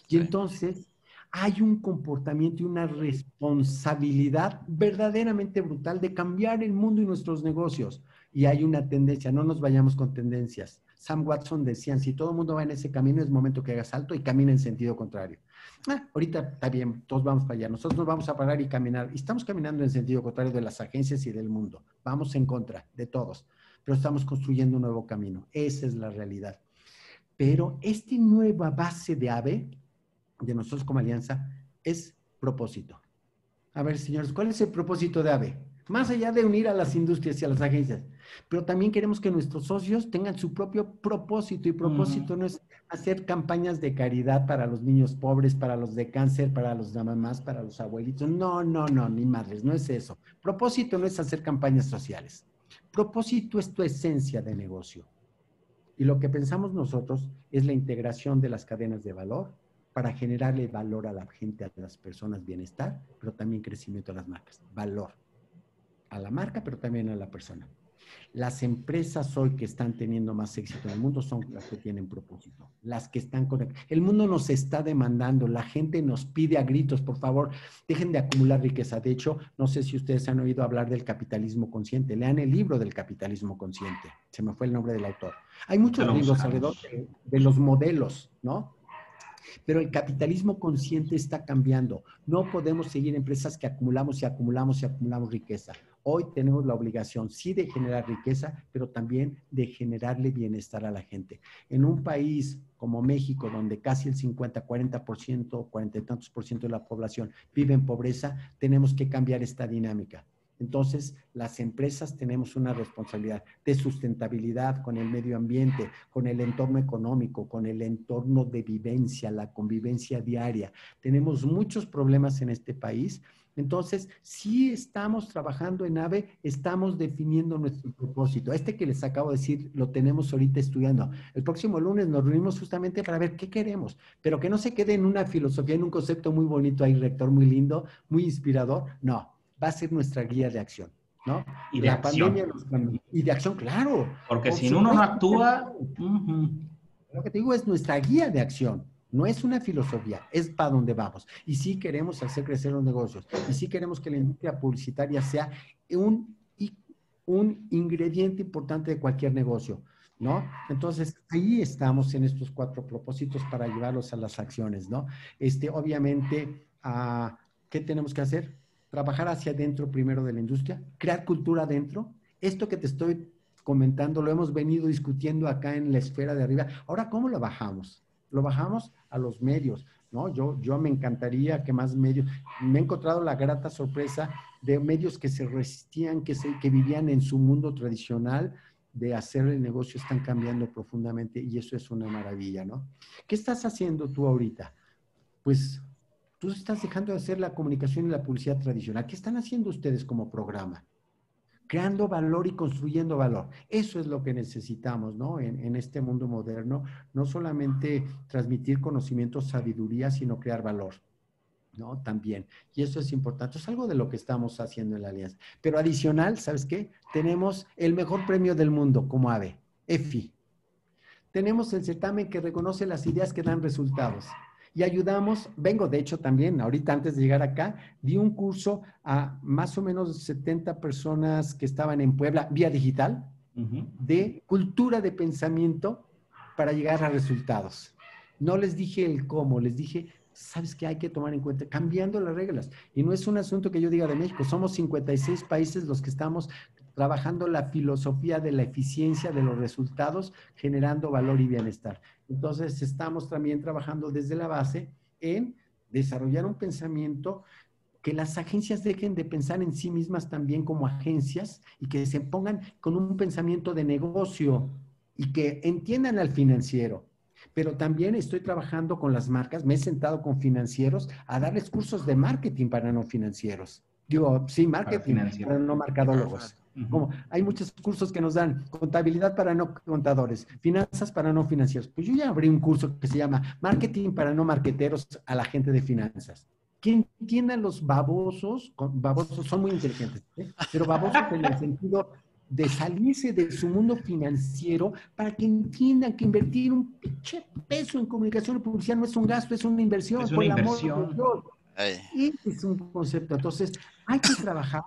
Y entonces hay un comportamiento y una responsabilidad verdaderamente brutal de cambiar el mundo y nuestros negocios. Y hay una tendencia, no nos vayamos con tendencias. Sam Watson decía, si todo el mundo va en ese camino, es momento que hagas salto y camina en sentido contrario. Ah, ahorita está bien, todos vamos para allá. Nosotros nos vamos a parar y caminar. Y estamos caminando en sentido contrario de las agencias y del mundo. Vamos en contra de todos, pero estamos construyendo un nuevo camino. Esa es la realidad. Pero esta nueva base de AVE, de nosotros como alianza, es propósito. A ver, señores, ¿cuál es el propósito de AVE? Más allá de unir a las industrias y a las agencias, Pero también queremos que nuestros socios tengan su propio propósito y propósito no es hacer campañas de caridad para los niños pobres, para los de cáncer, para los mamás, para los abuelitos. No, no, no, ni madres, no es eso. Propósito no es hacer campañas sociales. Propósito es tu esencia de negocio. Y lo que pensamos nosotros es la integración de las cadenas de valor para generarle valor a la gente, a las personas, bienestar, pero también crecimiento a las marcas. Valor a la marca, pero también a la persona. Las empresas hoy que están teniendo más éxito en el mundo son las que tienen propósito, las que están conectadas. El mundo nos está demandando, la gente nos pide a gritos, por favor, dejen de acumular riqueza. De hecho, no sé si ustedes han oído hablar del capitalismo consciente. Lean el libro del capitalismo consciente. Se me fue el nombre del autor. Hay muchos libros alrededor de, de los modelos, ¿no? Pero el capitalismo consciente está cambiando. No podemos seguir empresas que acumulamos y acumulamos y acumulamos riqueza. Hoy tenemos la obligación, sí, de generar riqueza, pero también de generarle bienestar a la gente. En un país como México, donde casi el 50, 40%, 40 y tantos por ciento de la población vive en pobreza, tenemos que cambiar esta dinámica. Entonces, las empresas tenemos una responsabilidad de sustentabilidad con el medio ambiente, con el entorno económico, con el entorno de vivencia, la convivencia diaria. Tenemos muchos problemas en este país entonces, si estamos trabajando en AVE, estamos definiendo nuestro propósito. Este que les acabo de decir, lo tenemos ahorita estudiando. El próximo lunes nos reunimos justamente para ver qué queremos, pero que no se quede en una filosofía, en un concepto muy bonito ahí, rector, muy lindo, muy inspirador. No, va a ser nuestra guía de acción. ¿no? Y de acción. y de acción, claro. Porque si uno no actúa... Lo que te digo es nuestra guía de acción. No es una filosofía, es para donde vamos. Y sí queremos hacer crecer los negocios. Y sí queremos que la industria publicitaria sea un, un ingrediente importante de cualquier negocio. ¿No? Entonces, ahí estamos en estos cuatro propósitos para llevarlos a las acciones, ¿no? Este, obviamente, ah, ¿qué tenemos que hacer? Trabajar hacia adentro primero de la industria, crear cultura adentro. Esto que te estoy comentando lo hemos venido discutiendo acá en la esfera de arriba. Ahora, ¿cómo lo bajamos? Lo bajamos a los medios, ¿no? Yo, yo me encantaría que más medios, me he encontrado la grata sorpresa de medios que se resistían, que, se, que vivían en su mundo tradicional, de hacer el negocio están cambiando profundamente y eso es una maravilla, ¿no? ¿Qué estás haciendo tú ahorita? Pues tú estás dejando de hacer la comunicación y la publicidad tradicional. ¿Qué están haciendo ustedes como programa? Creando valor y construyendo valor. Eso es lo que necesitamos, ¿no? En, este mundo moderno, no solamente transmitir conocimiento, sabiduría, sino crear valor. ¿no? También. Y eso es importante. Es algo de lo que estamos haciendo en la alianza. Pero adicional, ¿sabes qué? Tenemos el mejor premio del mundo como AVE, EFI. Tenemos el certamen que reconoce las ideas que dan resultados y ayudamos, vengo de hecho también, ahorita antes de llegar acá, di un curso a más o menos 70 personas que estaban en Puebla vía digital de cultura de pensamiento para llegar a resultados. No les dije el cómo, les dije, sabes que hay que tomar en cuenta, cambiando las reglas. Y no es un asunto que yo diga de México, somos 56 países los que estamos trabajando la filosofía de la eficiencia de los resultados, generando valor y bienestar. Entonces, estamos también trabajando desde la base en desarrollar un pensamiento que las agencias dejen de pensar en sí mismas también como agencias y que se pongan con un pensamiento de negocio y que entiendan al financiero. Pero también estoy trabajando con las marcas, me he sentado con financieros a darles cursos de marketing para no financieros. Digo, sí, marketing, para, no Como hay muchos cursos que nos dan contabilidad para no contadores, finanzas para no financieros. Pues yo ya abrí un curso que se llama Marketing para no marqueteros a la gente de finanzas. Que entiendan los babosos, babosos son muy inteligentes, ¿eh? pero babosos en el sentido de salirse de su mundo financiero para que entiendan que invertir un peso en comunicación y publicidad no es un gasto, es una inversión. Es una inversión. Y es un concepto. Entonces, hay que trabajar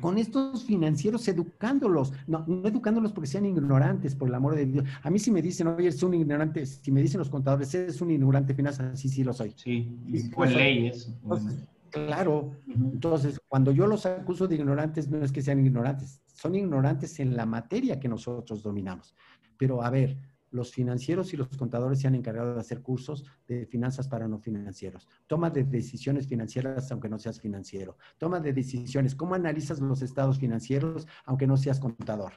con estos financieros educándolos, no, no educándolos porque sean ignorantes, por el amor de Dios. A mí si me dicen, oye, eres un ignorante, si me dicen los contadores, eres un ignorante financiero, sí, sí lo soy. Sí, pues leyes. claro, entonces cuando yo los acuso de ignorantes, no es que sean ignorantes, son ignorantes en la materia que nosotros dominamos. Pero a ver, los financieros y los contadores se han encargado de hacer cursos de finanzas para no financieros. Toma de decisiones financieras aunque no seas financiero. Toma de decisiones. ¿Cómo analizas los estados financieros aunque no seas contador?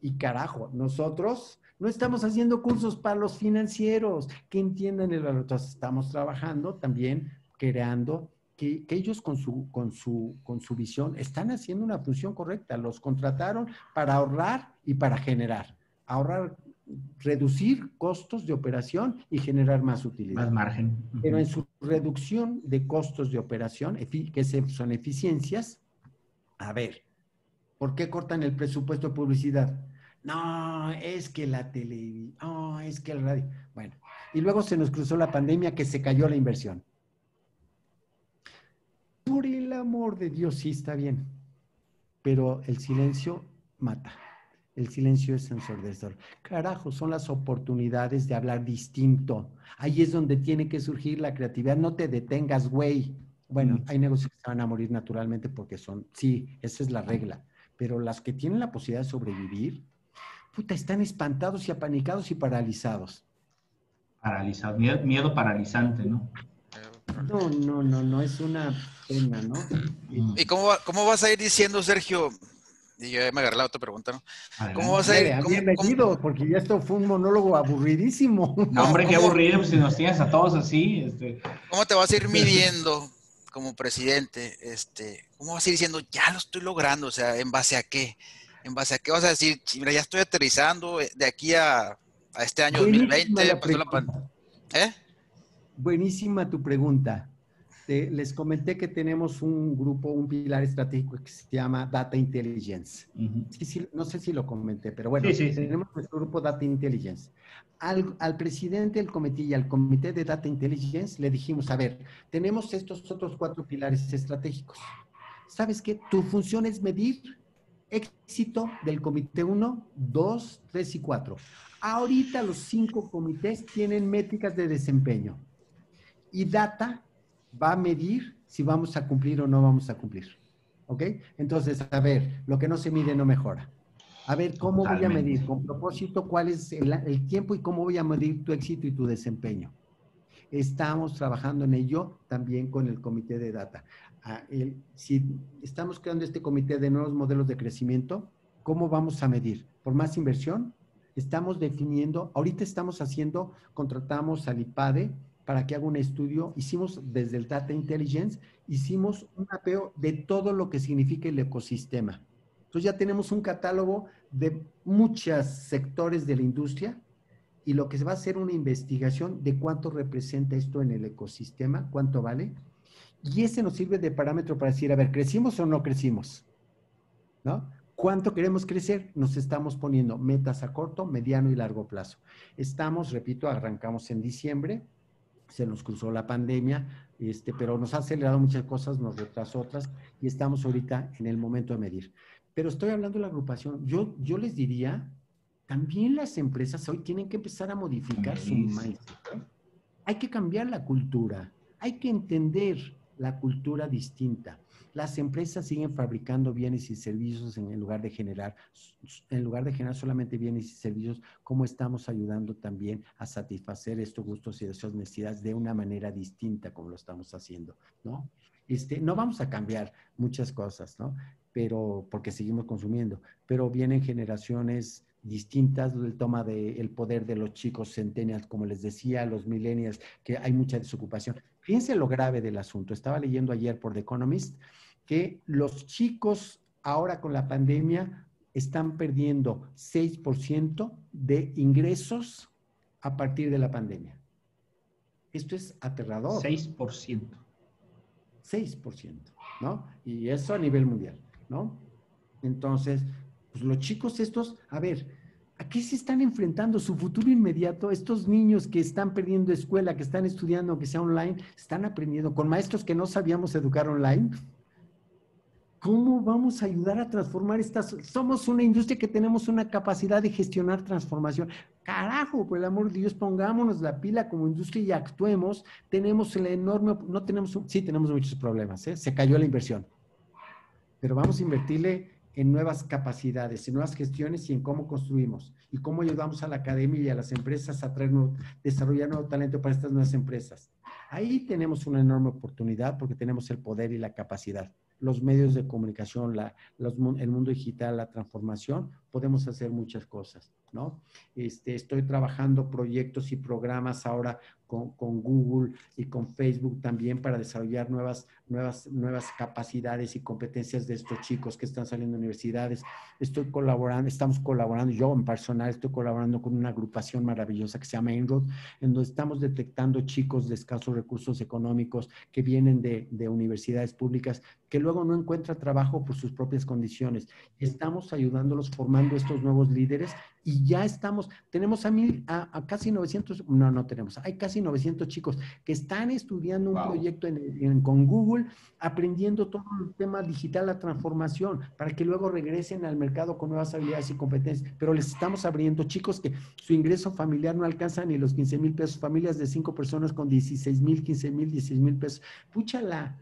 Y carajo, nosotros no estamos haciendo cursos para los financieros que entiendan el valor. Entonces, estamos trabajando también creando que, ellos con su, con, su, con su visión están haciendo una función correcta. Los contrataron para ahorrar y para generar. Ahorrar, reducir costos de operación y generar más utilidad. Más margen. Pero en su reducción de costos de operación, que son eficiencias, a ver, ¿por qué cortan el presupuesto de publicidad? No, es que la televisión, no, es que el radio. Bueno, y luego se nos cruzó la pandemia que se cayó la inversión. Por el amor de Dios, sí está bien, pero el silencio mata. El silencio es ensordecedor. Carajo, son las oportunidades de hablar distinto. Ahí es donde tiene que surgir la creatividad. No te detengas, güey. Bueno, hay negocios que van a morir naturalmente porque son, sí, esa es la regla. Pero las que tienen la posibilidad de sobrevivir, puta, están espantados y apanicados y paralizados. Paralizados, miedo paralizante, ¿no? No, no, no, no, es una pena, ¿no? ¿Y cómo, cómo vas a ir diciendo, Sergio? Y yo me agarré la otra pregunta, ¿no? ¿Cómo vas a ir? Bienvenido, porque ya esto fue un monólogo aburridísimo. No, hombre, qué aburrido, pues, si nos tienes a todos así. Este... ¿Cómo te vas a ir midiendo como presidente? Este, ¿Cómo vas a ir diciendo, ya lo estoy logrando? O sea, ¿en base a qué? ¿En base a qué vas a decir, mira, ya estoy aterrizando de aquí a, a este año 2020? Pasó la ¿Eh? Buenísima tu pregunta. Les comenté que tenemos un grupo, un pilar estratégico que se llama Data Intelligence. no sé si lo comenté, pero bueno, tenemos nuestro grupo Data Intelligence. Al, al, presidente del comité y al comité de Data Intelligence le dijimos, a ver, tenemos estos otros cuatro pilares estratégicos. ¿Sabes qué? Tu función es medir éxito del comité 1, 2, 3 y 4. Ahorita los cinco comités tienen métricas de desempeño y data va a medir si vamos a cumplir o no vamos a cumplir. ¿Ok? Entonces, a ver, lo que no se mide no mejora. A ver, ¿cómo voy a medir? Con propósito, ¿cuál es el, tiempo y cómo voy a medir tu éxito y tu desempeño? Estamos trabajando en ello también con el comité de data. Ah, si estamos creando este comité de nuevos modelos de crecimiento, ¿cómo vamos a medir? ¿Por más inversión? Estamos definiendo, ahorita estamos haciendo, contratamos al IPADE para que haga un estudio. Hicimos desde el Data Intelligence, hicimos un mapeo de todo lo que significa el ecosistema. Entonces ya tenemos un catálogo de muchos sectores de la industria y lo que se va a hacer una investigación de cuánto representa esto en el ecosistema, cuánto vale. Y ese nos sirve de parámetro para decir, a ver, ¿crecimos o no crecimos? ¿No? ¿Cuánto queremos crecer? Nos estamos poniendo metas a corto, mediano y largo plazo. Estamos, repito, arrancamos en diciembre, se nos cruzó la pandemia, este, pero nos ha acelerado muchas cosas, nos retrasó otras y estamos ahorita en el momento de medir. Pero estoy hablando de la agrupación. Yo, yo les diría, también las empresas hoy tienen que empezar a modificar su mindset. Hay que cambiar la cultura, hay que entender la cultura distinta. Las empresas siguen fabricando bienes y servicios en lugar de generar, en lugar de generar solamente bienes y servicios, ¿cómo estamos ayudando también a satisfacer estos gustos y deseos necesidades de una manera distinta como lo estamos haciendo, ¿no? Este, no vamos a cambiar muchas cosas, ¿no? Pero porque seguimos consumiendo, pero vienen generaciones distintas, el toma del poder de los chicos centennials, como les decía, los millennials, que hay mucha desocupación. Fíjense lo grave del asunto. Estaba leyendo ayer por The Economist que los chicos ahora con la pandemia están perdiendo 6% de ingresos a partir de la pandemia. Esto es aterrador. 6%. 6%, ¿no? Y eso a nivel mundial, ¿no? Entonces, pues los chicos estos, a ver, ¿a qué se están enfrentando? Su futuro inmediato, estos niños que están perdiendo escuela, que están estudiando, que sea online, están aprendiendo con maestros que no sabíamos educar online. ¿Cómo vamos a ayudar a transformar estas? Somos una industria que tenemos una capacidad de gestionar transformación. Carajo, por el amor de Dios, pongámonos la pila como industria y actuemos. Tenemos el enorme, no tenemos, sí tenemos muchos problemas, ¿eh? se cayó la inversión. Pero vamos a invertirle en nuevas capacidades, en nuevas gestiones y en cómo construimos y cómo ayudamos a la academia y a las empresas a traer, desarrollar nuevo talento para estas nuevas empresas. Ahí tenemos una enorme oportunidad porque tenemos el poder y la capacidad los medios de comunicación, la, el mundo digital, la transformación, podemos hacer muchas cosas, ¿no? Este, estoy trabajando proyectos y programas ahora con, Google y con Facebook también para desarrollar nuevas, nuevas, nuevas capacidades y competencias de estos chicos que están saliendo de universidades. Estoy colaborando, estamos colaborando, yo en personal estoy colaborando con una agrupación maravillosa que se llama Enroad, en donde estamos detectando chicos de escasos recursos económicos que vienen de, de universidades públicas que luego no encuentran trabajo por sus propias condiciones. Estamos ayudándolos formando estos nuevos líderes y ya estamos, tenemos a, mil, a, casi 900, no, no tenemos, hay casi 900 chicos que están estudiando un proyecto con Google, aprendiendo todo el tema digital, la transformación, para que luego regresen al mercado con nuevas habilidades y competencias. Pero les estamos abriendo chicos que su ingreso familiar no alcanza ni los 15 mil pesos, familias de cinco personas con 16 mil, 15 mil, 16 mil pesos. Púchala,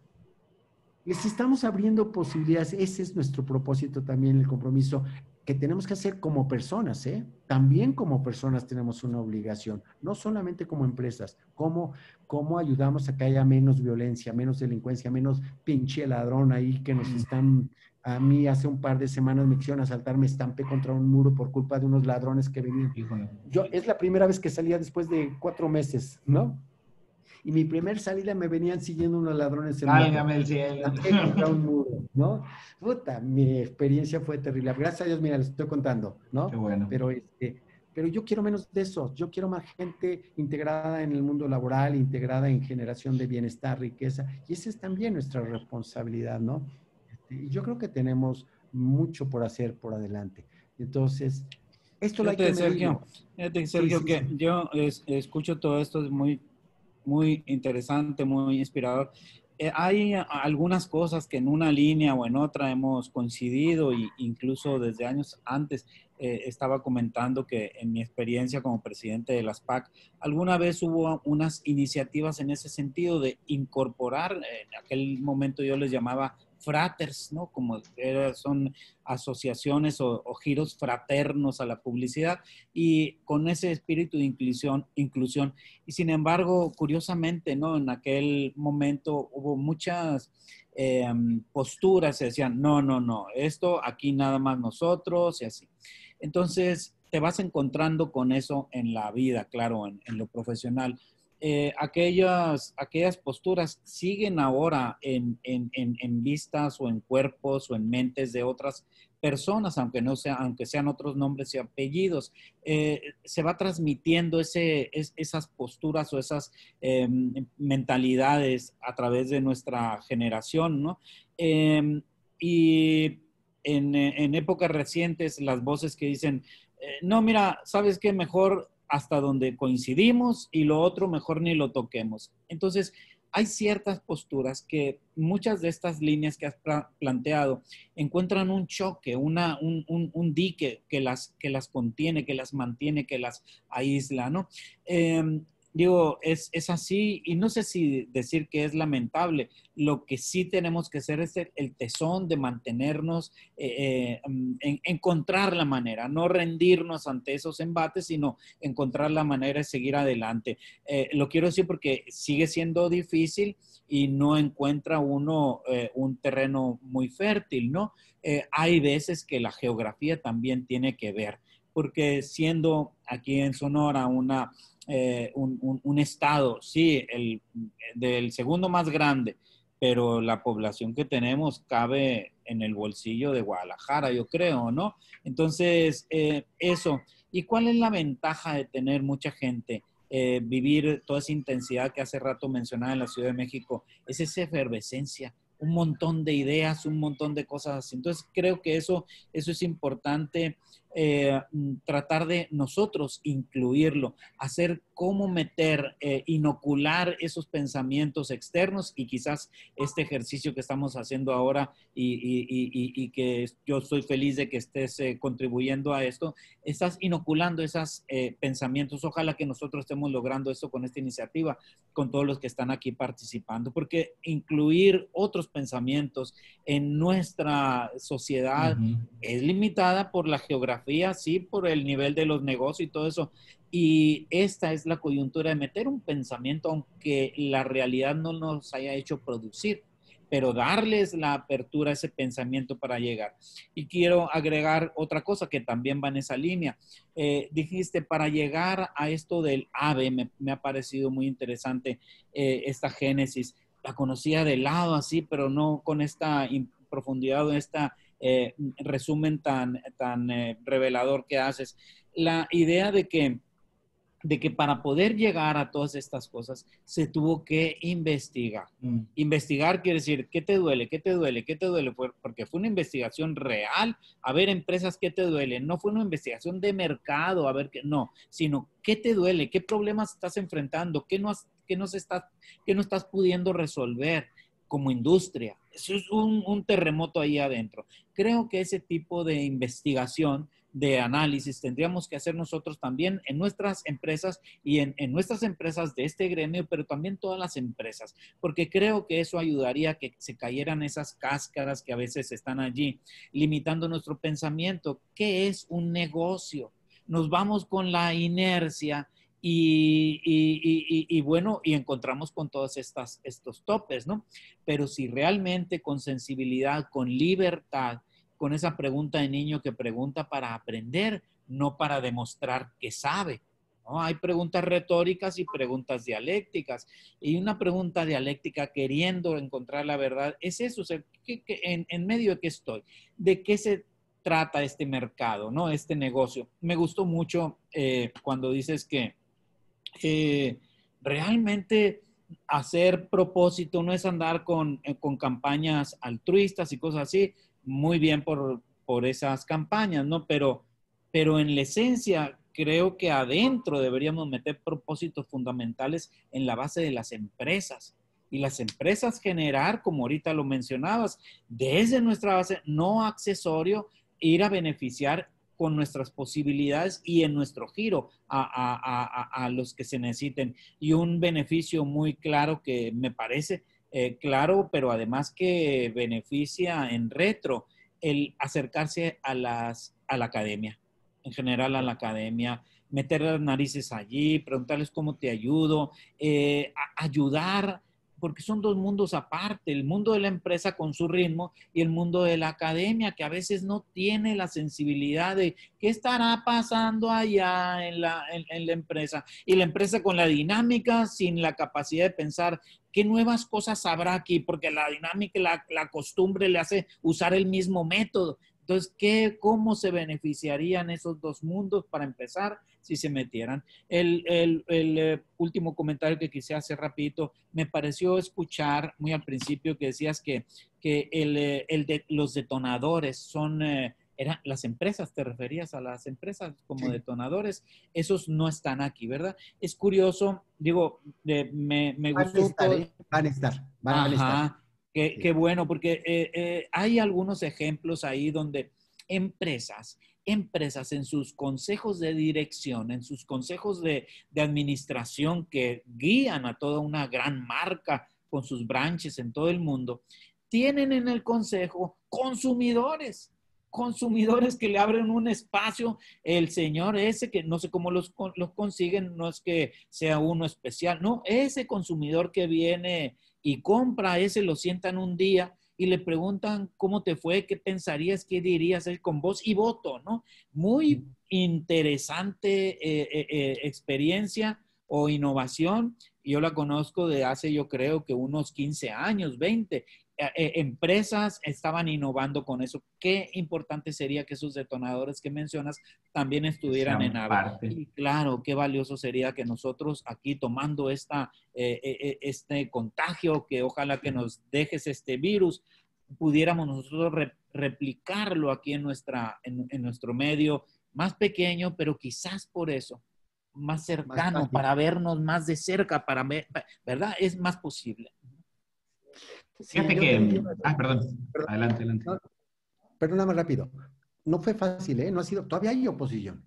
les estamos abriendo posibilidades. Ese es nuestro propósito también, el compromiso que tenemos que hacer como personas, ¿eh? También como personas tenemos una obligación, no solamente como empresas, cómo, cómo ayudamos a que haya menos violencia, menos delincuencia, menos pinche ladrón ahí que nos están, a mí hace un par de semanas me quisieron asaltar, me estampé contra un muro por culpa de unos ladrones que venían. Yo, es la primera vez que salía después de cuatro meses, ¿no? Y mi primer salida me venían siguiendo unos ladrones en Válgame el cielo. un muro, ¿no? Puta, mi experiencia fue terrible. Gracias a Dios, mira, les estoy contando, ¿no? Qué bueno. Pero, este, pero yo quiero menos de eso. Yo quiero más gente integrada en el mundo laboral, integrada en generación de bienestar, riqueza. Y esa es también nuestra responsabilidad, ¿no? Este, y yo creo que tenemos mucho por hacer por adelante. Entonces, esto lo hay que Sergio, fíjate, Sergio, que yo escucho todo esto, es muy muy interesante, muy inspirador. Eh, hay algunas cosas que en una línea o en otra hemos coincidido e incluso desde años antes eh, estaba comentando que en mi experiencia como presidente de las PAC, alguna vez hubo unas iniciativas en ese sentido de incorporar, en aquel momento yo les llamaba fraters, ¿no? Como son asociaciones o, giros fraternos a la publicidad y con ese espíritu de inclusión, inclusión. Y sin embargo, curiosamente, ¿no? En aquel momento hubo muchas em, posturas, se decían, no, no, no, esto aquí nada más nosotros y así. Entonces, te vas encontrando con eso en la vida, claro, en lo profesional. Eh, aquellas, aquellas posturas siguen ahora en, vistas o en cuerpos o en mentes de otras personas, aunque no sea, aunque sean otros nombres y apellidos, eh, se va transmitiendo ese, esas posturas o esas em, mentalidades a través de nuestra generación, ¿no? Em, y en, en, épocas recientes, las voces que dicen, eh, no, mira, ¿sabes qué? Mejor hasta donde coincidimos y lo otro mejor ni lo toquemos. Entonces, hay ciertas posturas que muchas de estas líneas que has planteado encuentran un choque, una, un, dique que las, que las contiene, que las mantiene, que las aísla, ¿no? Em, digo, es, es, así y no sé si decir que es lamentable. Lo que sí tenemos que hacer es el, tesón de mantenernos, eh, eh, mm, en, encontrar la manera, no rendirnos ante esos embates, sino encontrar la manera de seguir adelante. Eh, lo quiero decir porque sigue siendo difícil y no encuentra uno un terreno muy fértil, ¿no? hay veces que la geografía también tiene que ver, porque siendo aquí en Sonora una eh, un, estado, sí, el del segundo más grande, pero la población que tenemos cabe en el bolsillo de Guadalajara, yo creo, ¿no? Entonces, eh, eso. ¿Y cuál es la ventaja de tener mucha gente? Eh, vivir toda esa intensidad que hace rato mencionaba en la Ciudad de México, es esa efervescencia, un montón de ideas, un montón de cosas así. Entonces, creo que eso, eso es importante eh, mm, tratar de nosotros incluirlo, hacer cómo meter, eh, inocular esos pensamientos externos y quizás este ejercicio que estamos haciendo ahora y, que yo estoy feliz de que estés eh, contribuyendo a esto, estás inoculando esos pensamientos. Ojalá que nosotros estemos logrando esto con esta iniciativa, con todos los que están aquí participando, porque incluir otros pensamientos en nuestra sociedad es limitada por la geografía sí, por el nivel de los negocios y todo eso. Y esta es la coyuntura de meter un pensamiento, aunque la realidad no nos haya hecho producir. pero darles la apertura a ese pensamiento para llegar. Y quiero agregar otra cosa que también va en esa línea. Eh, dijiste, para llegar a esto del AVE, me, ha parecido muy interesante eh, esta génesis. La conocía de lado así, pero no con esta profundidad o esta eh, resumen tan, tan revelador que haces. La idea de que de que para poder llegar a todas estas cosas se tuvo que investigar. Mm. Investigar quiere decir, ¿qué te duele? ¿Qué te duele? ¿Qué te duele? Porque fue una investigación real, a ver empresas, ¿qué te duele? No fue una investigación de mercado, a ver qué, no, sino, ¿qué te duele? ¿Qué problemas estás enfrentando? ¿Qué no, has, qué no, estás, qué no estás pudiendo resolver? como industria. Es un, un terremoto ahí adentro. Creo que ese tipo de investigación de análisis tendríamos que hacer nosotros también en nuestras empresas y en, nuestras empresas de este gremio, pero también todas las empresas, porque creo que eso ayudaría a que se cayeran esas cáscaras que a veces están allí, limitando nuestro pensamiento. ¿Qué es un negocio? Nos vamos con la inercia. Y, bueno, y encontramos con todos estas, estos topes, ¿no? Pero si realmente con sensibilidad, con libertad, con esa pregunta de niño que pregunta para aprender, no para demostrar que sabe. ¿no? Hay preguntas retóricas y preguntas dialécticas. Y una pregunta dialéctica queriendo encontrar la verdad es eso, en, medio de qué estoy? ¿De qué se trata este mercado, ¿no? este negocio? Me gustó mucho eh, cuando dices que eh, realmente hacer propósito no es andar con, eh, con campañas altruistas y cosas así, muy bien por, esas campañas, ¿no? Pero, pero en la esencia, creo que adentro deberíamos meter propósitos fundamentales en la base de las empresas. Y las empresas generar, como ahorita lo mencionabas, desde nuestra base, no accesorio, ir a beneficiar con nuestras posibilidades y en nuestro giro a, los que se necesiten. Y un beneficio muy claro que me parece eh, claro, pero además que beneficia en retro el acercarse a, las, a la academia, en general a la academia, meter las narices allí, preguntarles cómo te ayudo, eh, ayudar porque son dos mundos aparte, el mundo de la empresa con su ritmo y el mundo de la academia, que a veces no tiene la sensibilidad de qué estará pasando allá en la, en, la empresa. Y la empresa con la dinámica, sin la capacidad de pensar qué nuevas cosas habrá aquí, porque la dinámica la, la costumbre le hace usar el mismo método. Entonces, ¿qué, ¿cómo se beneficiarían esos dos mundos para empezar si se metieran? El, el, el eh, último comentario que quise hacer rapidito, me pareció escuchar muy al principio que decías que, que el, eh, el de, los detonadores son... Eh, eran las empresas, te referías a las empresas como detonadores, esos no están aquí, ¿verdad? Es curioso, digo, me, me gustó. Van a estar, van a estar. Qué, bueno, porque eh, eh, hay algunos ejemplos ahí donde empresas, empresas en sus consejos de dirección, en sus consejos de, administración que guían a toda una gran marca con sus branches en todo el mundo, tienen en el consejo consumidores, consumidores que le abren un espacio, el señor ese que no sé cómo los, los consiguen, no es que sea uno especial, no, ese consumidor que viene y compra ese, lo sientan un día y le preguntan cómo te fue, qué pensarías, qué dirías él con voz y voto, ¿no? Muy interesante eh, eh, eh, experiencia o innovación. Yo la conozco de hace, yo creo que unos 15 años, 20, eh, eh, empresas estaban innovando con eso. Qué importante sería que esos detonadores que mencionas también estuvieran en AVE. Y claro, qué valioso sería que nosotros aquí tomando esta, eh, este contagio, que ojalá que nos dejes este virus, pudiéramos nosotros replicarlo aquí en, nuestra, en, nuestro medio más pequeño, pero quizás por eso más cercano, para vernos más de cerca, para ver, ¿verdad? Es más posible. Fíjate que... Ah, perdón. Adelante, adelante. Pero nada más rápido. No fue fácil, ¿eh? No ha sido... Todavía hay oposición.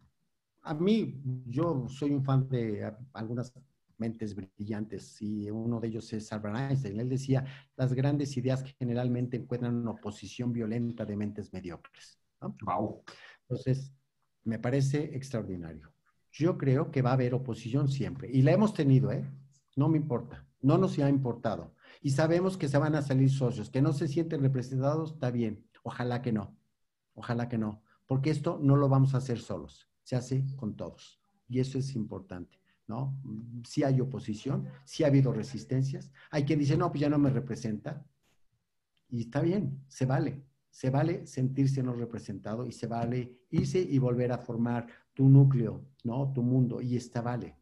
A mí, yo soy un fan de algunas mentes brillantes y uno de ellos es Albert Einstein. Él decía, las grandes ideas generalmente encuentran una oposición violenta de mentes mediocres. Wow. Entonces, me parece extraordinario. Yo creo que va a haber oposición siempre y la hemos tenido, ¿eh? No me importa, no nos ha importado Y sabemos que se van a salir socios, que no se sienten representados, está bien. Ojalá que no. Ojalá que no. Porque esto no lo vamos a hacer solos. Se hace con todos. Y eso es importante. ¿no? Sí hay oposición, sí ha habido resistencias. Hay quien dice, no, pues ya no me representa. Y está bien, se vale. Se vale sentirse no representado y se vale irse y volver a formar tu núcleo, ¿no? Tu mundo. Y está vale.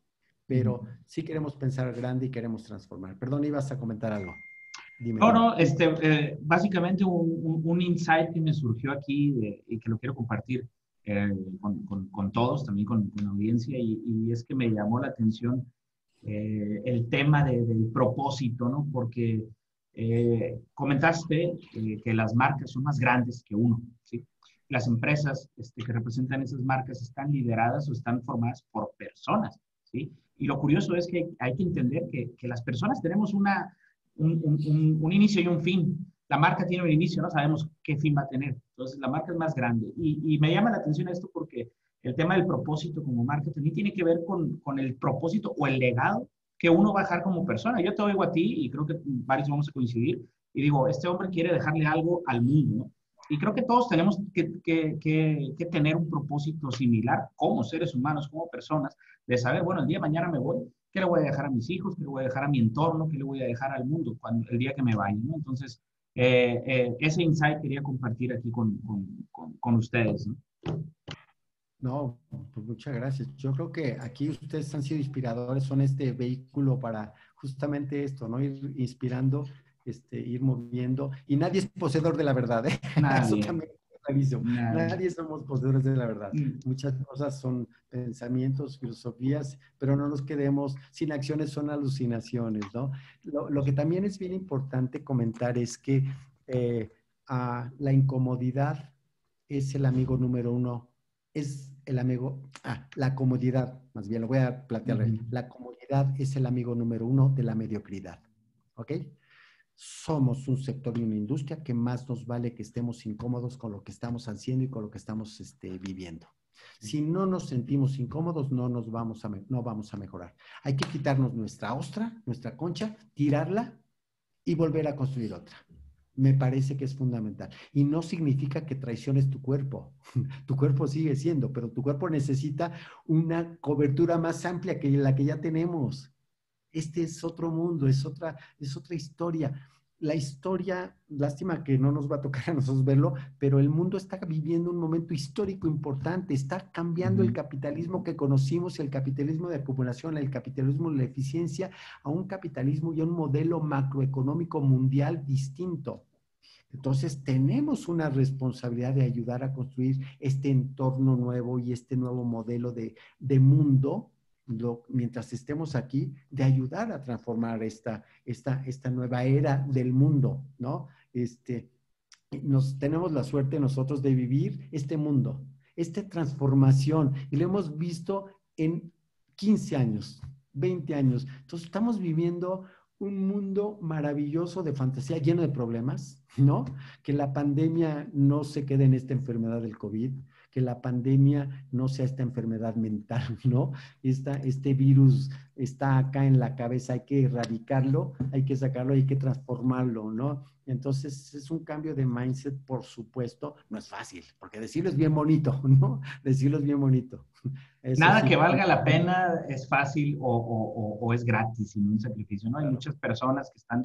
Pero sí queremos pensar grande y queremos transformar. Perdón, ibas a comentar algo. Dime. No, no, este, eh, básicamente un, un, insight que me surgió aquí y que lo quiero compartir eh, con, con, todos, también con, la audiencia, y, es que me llamó la atención eh, el tema del propósito, ¿no? Porque eh, comentaste que las marcas son más grandes que uno, ¿sí? Las empresas este, que representan esas marcas están lideradas o están formadas por personas, ¿sí? Y lo curioso es que hay que entender que, que las personas tenemos una, un, un, un, inicio y un fin la marca tiene un inicio, no sabemos qué fin va a tener. Entonces, la marca es más grande. Y, me llama la atención esto porque el tema del propósito como marca también tiene que ver con, con, el propósito o el legado que uno va a dejar como persona. Yo te oigo a ti y creo que varios vamos a coincidir y digo, este hombre quiere dejarle algo al mundo. Y creo que todos tenemos que, que, que, tener un propósito similar como seres humanos, como personas, de saber, bueno, el día de mañana me voy, ¿qué le voy a dejar a mis hijos? ¿Qué le voy a dejar a mi entorno? ¿Qué le voy a dejar al mundo cuando, el día que me vaya? ¿no? Entonces, eh, eh, ese insight quería compartir aquí con, con, con, ustedes. ¿no? pues muchas gracias. Yo creo que aquí ustedes han sido inspiradores, son este vehículo para justamente esto, ¿no? Ir inspirando, este, ir moviendo. Y nadie es poseedor de la verdad, ¿eh? Nadie. Nadie somos poseedores de la verdad. Mm. Muchas cosas son pensamientos, filosofías, pero no nos quedemos sin acciones, son alucinaciones, ¿no? Lo, que también es bien importante comentar es que eh, la incomodidad es el amigo número uno, es el amigo, ah, la comodidad, más bien lo voy a plantear, la comodidad es el amigo número uno de la mediocridad, ¿ok? Somos un sector y una industria que más nos vale que estemos incómodos con lo que estamos haciendo y con lo que estamos este, viviendo. Si no nos sentimos incómodos, no nos vamos a, no vamos a mejorar. Hay que quitarnos nuestra ostra, nuestra concha, tirarla y volver a construir otra. Me parece que es fundamental. Y no significa que traiciones tu cuerpo. tu cuerpo sigue siendo, pero tu cuerpo necesita una cobertura más amplia que la que ya tenemos. Este es otro mundo, es otra, es otra historia. La historia, lástima que no nos va a tocar a nosotros verlo, pero el mundo está viviendo un momento histórico importante, está cambiando el capitalismo que conocimos, el capitalismo de acumulación, el capitalismo de la eficiencia, a un capitalismo y a un modelo macroeconómico mundial distinto. Entonces, tenemos una responsabilidad de ayudar a construir este entorno nuevo y este nuevo modelo de, de mundo mientras estemos aquí, de ayudar a transformar esta, esta, esta nueva era del mundo, ¿no? Este, nos, tenemos la suerte nosotros de vivir este mundo, esta transformación, y lo hemos visto en 15 años, 20 años. Entonces, estamos viviendo un mundo maravilloso de fantasía lleno de problemas, ¿no? Que la pandemia no se quede en esta enfermedad del COVID, que la pandemia no sea esta enfermedad mental, ¿no? Esta, este virus está acá en la cabeza, hay que erradicarlo, hay que sacarlo, hay que transformarlo, ¿no? Entonces es un cambio de mindset, por supuesto, no es fácil, porque decirlo es bien bonito, ¿no? Decirlo es bien bonito. Nada que valga la pena es fácil o, o, o, es gratis, sin un sacrificio, ¿no? Hay muchas personas que están,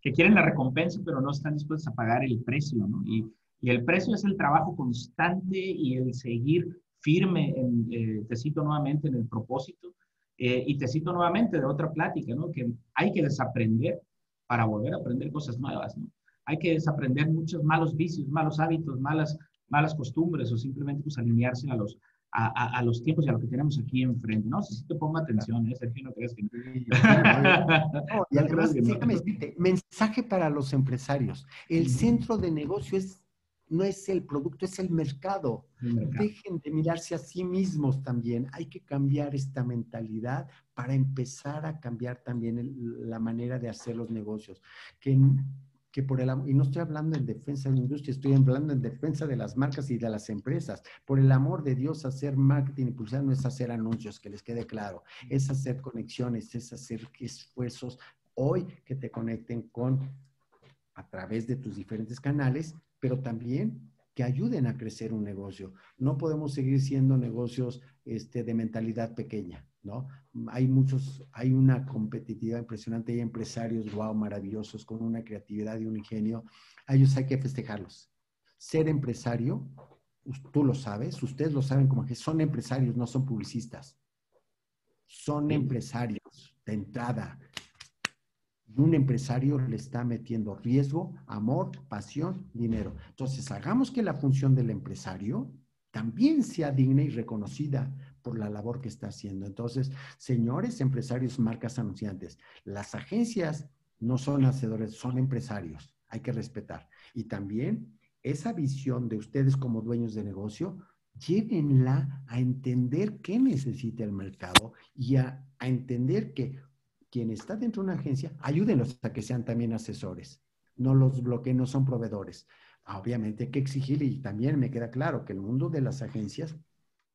que quieren la recompensa, pero no están dispuestas a pagar el precio, ¿no? Y y el precio es el trabajo constante y el seguir firme, en, eh, te cito nuevamente en el propósito, eh, y te cito nuevamente de otra plática, ¿no? Que hay que desaprender para volver a aprender cosas nuevas, ¿no? Hay que desaprender muchos malos vicios, malos hábitos, malas, malas costumbres o simplemente pues alinearse a los, a, a, los tiempos y a lo que tenemos aquí enfrente. No sé si te pongo atención, ¿eh, Sergio? No creas que no. y además, déjame decirte, mensaje para los empresarios. El centro de negocio es no es el producto, es el mercado. Dejen de mirarse a sí mismos también. Hay que cambiar esta mentalidad para empezar a cambiar también la manera de hacer los negocios. Que, que por el y no estoy hablando en defensa de la industria, estoy hablando en defensa de las marcas y de las empresas. Por el amor de Dios, hacer marketing y publicidad no es hacer anuncios, que les quede claro. Es hacer conexiones, es hacer esfuerzos Hoy que te conecten con, a través de tus diferentes canales, pero también que ayuden a crecer un negocio. No podemos seguir siendo negocios este, de mentalidad pequeña, ¿no? Hay muchos, hay una competitividad impresionante, hay empresarios, wow, maravillosos, con una creatividad y un ingenio. A ellos hay que festejarlos. Ser empresario, tú lo sabes, ustedes lo saben como que son empresarios, no son publicistas. Son empresarios de entrada, un empresario le está metiendo riesgo, amor, pasión, dinero. Entonces, hagamos que la función del empresario también sea digna y reconocida por la labor que está haciendo. Entonces, señores empresarios, marcas anunciantes, las agencias no son hacedores, son empresarios. Hay que respetar. Y también esa visión de ustedes como dueños de negocio, llévenla a entender qué necesita el mercado y a, a entender que quien está dentro de una agencia, ayúdenlos a que sean también asesores. No los bloqueen, no son proveedores. Obviamente hay que exigir y también me queda claro que el mundo de las agencias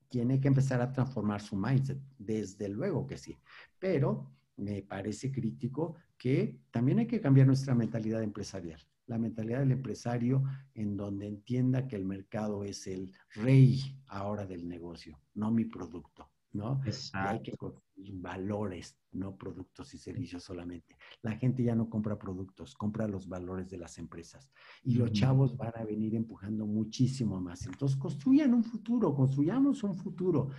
tiene que empezar a transformar su mindset. Desde luego que sí. Pero me parece crítico que también hay que cambiar nuestra mentalidad empresarial. La mentalidad del empresario en donde entienda que el mercado es el rey ahora del negocio, no mi producto. ¿no? construir valores, no productos y servicios solamente. La gente ya no compra productos, compra los valores de las empresas. Y los chavos van a venir empujando muchísimo más. Entonces, construyan un futuro, construyamos un futuro.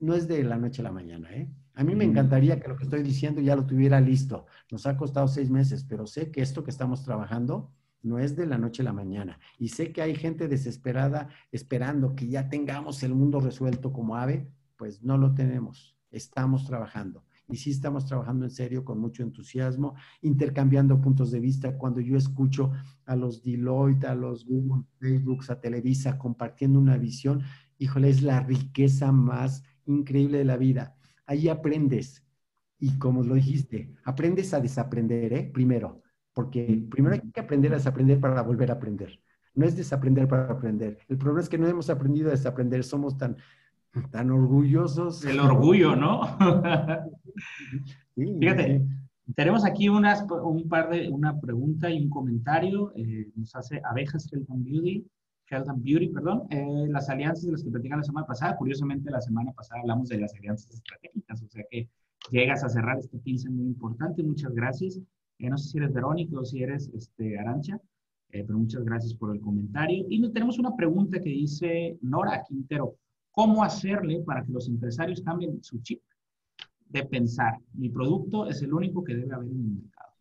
No es de la noche a la mañana, ¿eh? A mí me encantaría que lo que estoy diciendo ya lo tuviera listo. Nos ha costado seis meses, pero sé que esto que estamos trabajando no es de la noche a la mañana. Y sé que hay gente desesperada esperando que ya tengamos el mundo resuelto como ave, pues no lo tenemos. Estamos trabajando. Y sí estamos trabajando en serio, con mucho entusiasmo, intercambiando puntos de vista. Cuando yo escucho a los Deloitte, a los Google, Facebook, a Televisa compartiendo una visión, híjole, es la riqueza más increíble de la vida. Ahí aprendes. Y como lo dijiste, aprendes a desaprender, ¿eh? Primero, porque primero hay que aprender a desaprender para volver a aprender. No es desaprender para aprender. El problema es que no hemos aprendido a desaprender. Somos tan tan orgullosos. El orgullo, ¿no? Fíjate, tenemos aquí unas, un par de, una pregunta y un comentario. Eh, nos hace Abejas Health and Beauty, Health and Beauty, perdón. Eh, las alianzas de las que platican la semana pasada, curiosamente la semana pasada hablamos de las alianzas estratégicas, o sea que llegas a cerrar este 15 muy importante. Muchas gracias. Eh, no sé si eres Verónica o si eres este, Arancha, pero muchas gracias por el comentario. Y tenemos una pregunta que dice Nora Quintero cómo hacerle para que los empresarios cambien su chip de pensar, mi producto es el único que debe haber en el mercado.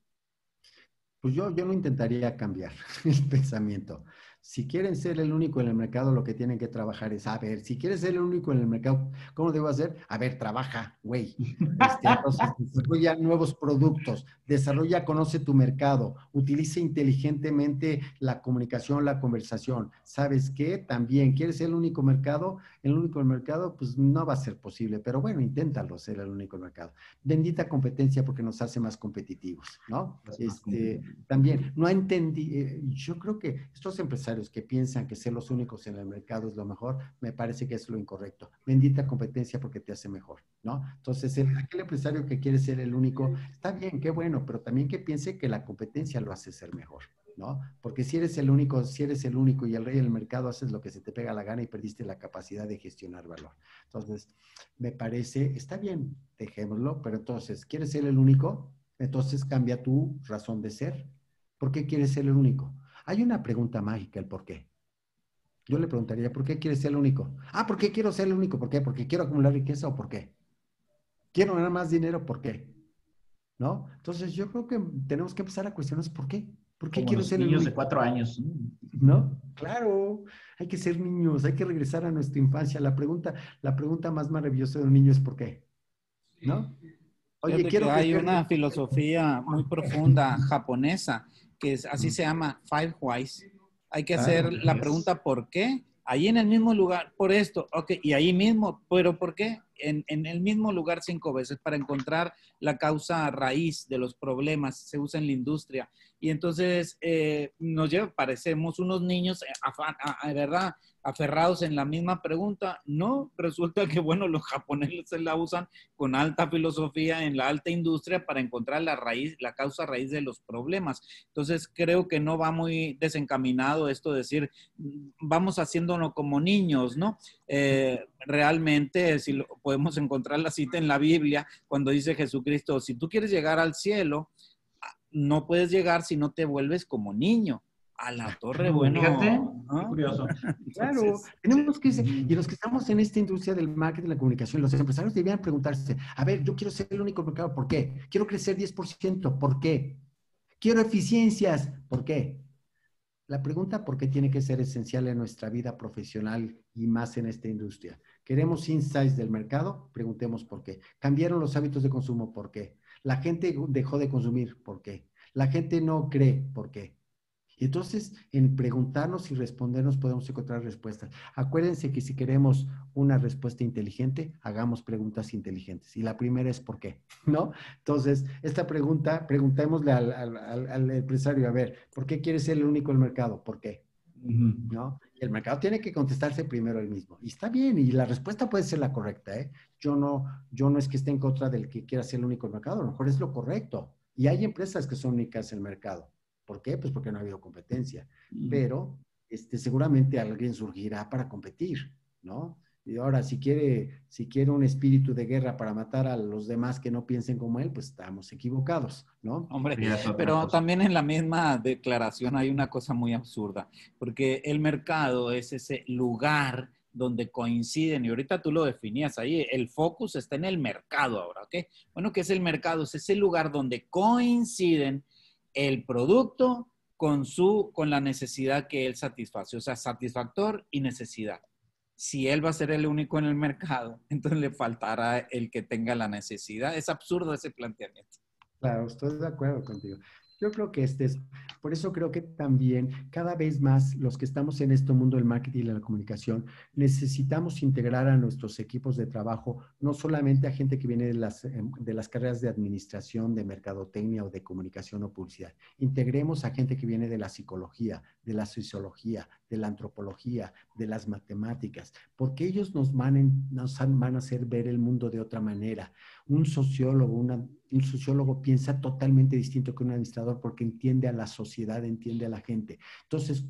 Pues yo, yo no intentaría cambiar el pensamiento. Si quieren ser el único en el mercado, lo que tienen que trabajar es, a ver, si quieres ser el único en el mercado, ¿cómo debo hacer? A ver, trabaja, güey. Este, desarrolla nuevos productos, desarrolla, conoce tu mercado, utiliza inteligentemente la comunicación, la conversación. ¿Sabes qué? También, ¿quieres ser el único mercado? El único mercado, pues no va a ser posible, pero bueno, inténtalo ser el único mercado. Bendita competencia porque nos hace más competitivos, ¿no? Este, también, no entendí, eh, yo creo que estos empresarios que piensan que ser los únicos en el mercado es lo mejor, me parece que es lo incorrecto. Bendita competencia porque te hace mejor, ¿no? Entonces, el, aquel empresario que quiere ser el único, está bien, qué bueno, pero también que piense que la competencia lo hace ser mejor. ¿No? Porque si eres el único, si eres el único y el rey del mercado, haces lo que se te pega la gana y perdiste la capacidad de gestionar valor. Entonces, me parece, está bien, dejémoslo, pero entonces, ¿quieres ser el único? Entonces cambia tu razón de ser. ¿Por qué quieres ser el único? Hay una pregunta mágica, el por qué. Yo le preguntaría, ¿por qué quieres ser el único? Ah, ¿por qué quiero ser el único? ¿Por qué? ¿Porque quiero acumular riqueza o por qué? ¿Quiero ganar más dinero? ¿Por qué? ¿No? Entonces yo creo que tenemos que empezar a cuestionarnos por qué. ¿Por qué quiero ser el único? de cuatro años. ¿No? Claro, hay que ser niños, hay que regresar a nuestra infancia. La pregunta, la pregunta más maravillosa de un niño es ¿por qué? ¿No? Oye, quiero que hay una filosofía muy profunda japonesa que es, así se llama Five Whys. Hay que hacer la pregunta ¿por qué? Ahí en el mismo lugar, por esto, ok, y ahí mismo, pero ¿por qué? En, en, el mismo lugar cinco veces para encontrar la causa raíz de los problemas. Se usa en la industria. Y entonces eh, nos lleva, parecemos unos niños, eh, ¿verdad? aferrados en la misma pregunta. No, resulta que, bueno, los japoneses la usan con alta filosofía en la alta industria para encontrar la raíz, la causa raíz de los problemas. Entonces, creo que no va muy desencaminado esto de decir, vamos haciéndonos como niños, ¿no? Eh, realmente, si podemos encontrar la cita en la Biblia, cuando dice Jesucristo, si tú quieres llegar al cielo, no puedes llegar si no te vuelves como niño a la torre, bueno. Fíjate, curioso. claro, tenemos que y los que estamos en esta industria del marketing y la comunicación, los empresarios deberían preguntarse, a ver, yo quiero ser el único mercado, ¿por qué? Quiero crecer 10%, ¿por qué? Quiero eficiencias, ¿por qué? La pregunta por qué tiene que ser esencial en nuestra vida profesional y más en esta industria. ¿Queremos insights del mercado? Preguntemos por qué. ¿Cambiaron los hábitos de consumo? ¿Por qué? La gente dejó de consumir, ¿por qué? La gente no cree, ¿por qué? Y entonces, en preguntarnos y respondernos podemos encontrar respuestas. Acuérdense que si queremos una respuesta inteligente, hagamos preguntas inteligentes. Y la primera es ¿por qué? ¿No? Entonces, esta pregunta, preguntémosle al, empresario, a ver, ¿por qué quiere ser el único en el mercado? ¿Por qué? ¿No? El mercado tiene que contestarse primero él mismo. Y está bien, y la respuesta puede ser la correcta. ¿eh? Yo, no, yo no es que esté en contra del que quiera ser el único en el mercado, a lo mejor es lo correcto. Y hay empresas que son únicas en el mercado. ¿Por qué? Pues porque no ha habido competencia. Pero este, seguramente alguien surgirá para competir, ¿no? Y ahora, si quiere, si quiere un espíritu de guerra para matar a los demás que no piensen como él, pues estamos equivocados, ¿no? Hombre, pero también en la misma declaración hay una cosa muy absurda, porque el mercado es ese lugar donde coinciden, y ahorita tú lo definías ahí, el focus está en el mercado ahora, ¿ok? Bueno, ¿qué es el mercado? Es ese lugar donde coinciden el producto con, su, con la necesidad que él satisface, o sea, satisfactor y necesidad. Si él va a ser el único en el mercado, entonces le faltará el que tenga la necesidad. Es absurdo ese planteamiento. Claro, estoy de acuerdo contigo. Yo creo que este es, por eso creo que también cada vez más los que estamos en este mundo del marketing y la comunicación, necesitamos integrar a nuestros equipos de trabajo, no solamente a gente que viene de las, em, de las carreras de administración, de mercadotecnia o de comunicación o publicidad. Integremos a gente que viene de la psicología, de la sociología, de la antropología, de las matemáticas, porque ellos nos van, nos van a hacer ver el mundo de otra manera. Un sociólogo, un sociólogo piensa totalmente distinto que un administrador porque entiende a la sociedad, entiende a la gente. Entonces,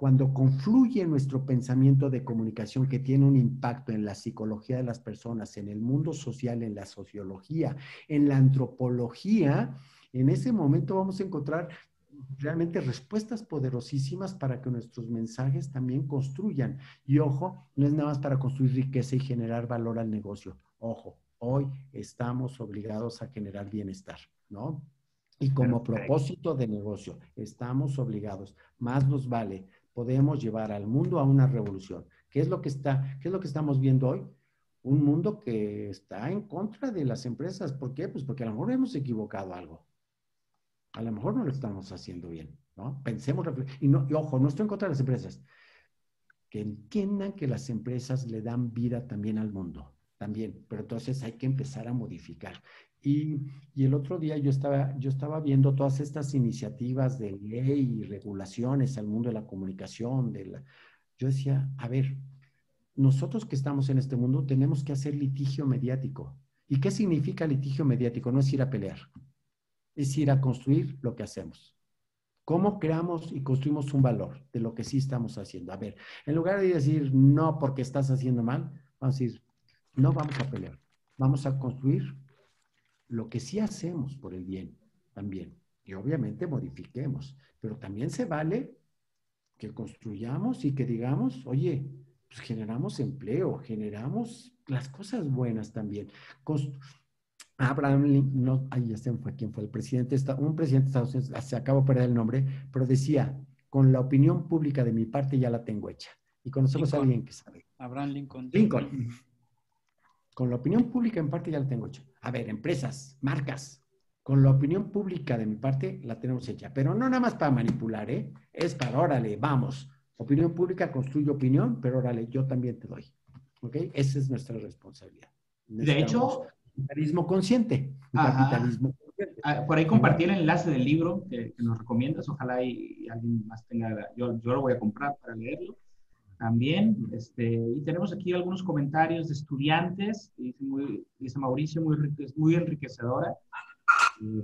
cuando confluye nuestro pensamiento de comunicación que tiene un impacto en la psicología de las personas, en el mundo social, en la sociología, en la antropología, en ese momento vamos a encontrar realmente respuestas poderosísimas para que nuestros mensajes también construyan. Y ojo, no es nada más para construir riqueza y generar valor al negocio. Ojo, hoy estamos obligados a generar bienestar, ¿no? Y como propósito de negocio, estamos obligados, más nos vale, podemos llevar al mundo a una revolución. ¿Qué es lo que está, qué es lo que estamos viendo hoy? Un mundo que está en contra de las empresas. ¿Por qué? Pues porque a lo mejor hemos equivocado algo. A lo mejor no lo estamos haciendo bien, ¿no? Pensemos, y, no, y ojo, no estoy en contra de las empresas. Que entiendan que las empresas le dan vida también al mundo también, pero entonces hay que empezar a modificar. Y, y, el otro día yo estaba, yo estaba viendo todas estas iniciativas de ley y regulaciones al mundo de la comunicación, de la, yo decía, a ver, nosotros que estamos en este mundo tenemos que hacer litigio mediático. ¿Y qué significa litigio mediático? No es ir a pelear, es ir a construir lo que hacemos. ¿Cómo creamos y construimos un valor de lo que sí estamos haciendo? A ver, en lugar de decir no porque estás haciendo mal, vamos a decir, no vamos a pelear. Vamos a construir lo que sí hacemos por el bien también. Y obviamente modifiquemos. Pero también se vale que construyamos y que digamos, oye, pues generamos empleo, generamos las cosas buenas también. Abraham Lincoln, no, ahí ya se fue quién fue el presidente, un presidente de Estados Unidos, se acaba de perder el nombre, pero decía, con la opinión pública de mi parte ya la tengo hecha. Y conocemos a alguien que sabe. Abraham Lincoln. Lincoln. Con la opinión pública en parte ya la tengo hecha. A ver, empresas, marcas, con la opinión pública de mi parte la tenemos hecha, pero no nada más para manipular, ¿eh? Es para, órale, vamos. Opinión pública construye opinión, pero órale, yo también te doy. ¿Ok? Esa es nuestra responsabilidad. De hecho... Capitalismo consciente. Capitalismo ah, Por ahí compartí el enlace del libro que, nos recomiendas. Ojalá y, alguien más tenga... Yo, yo lo voy a comprar para leerlo también. Este, y tenemos aquí algunos comentarios de estudiantes. Dice, muy, dice Mauricio, muy, muy enriquecedora.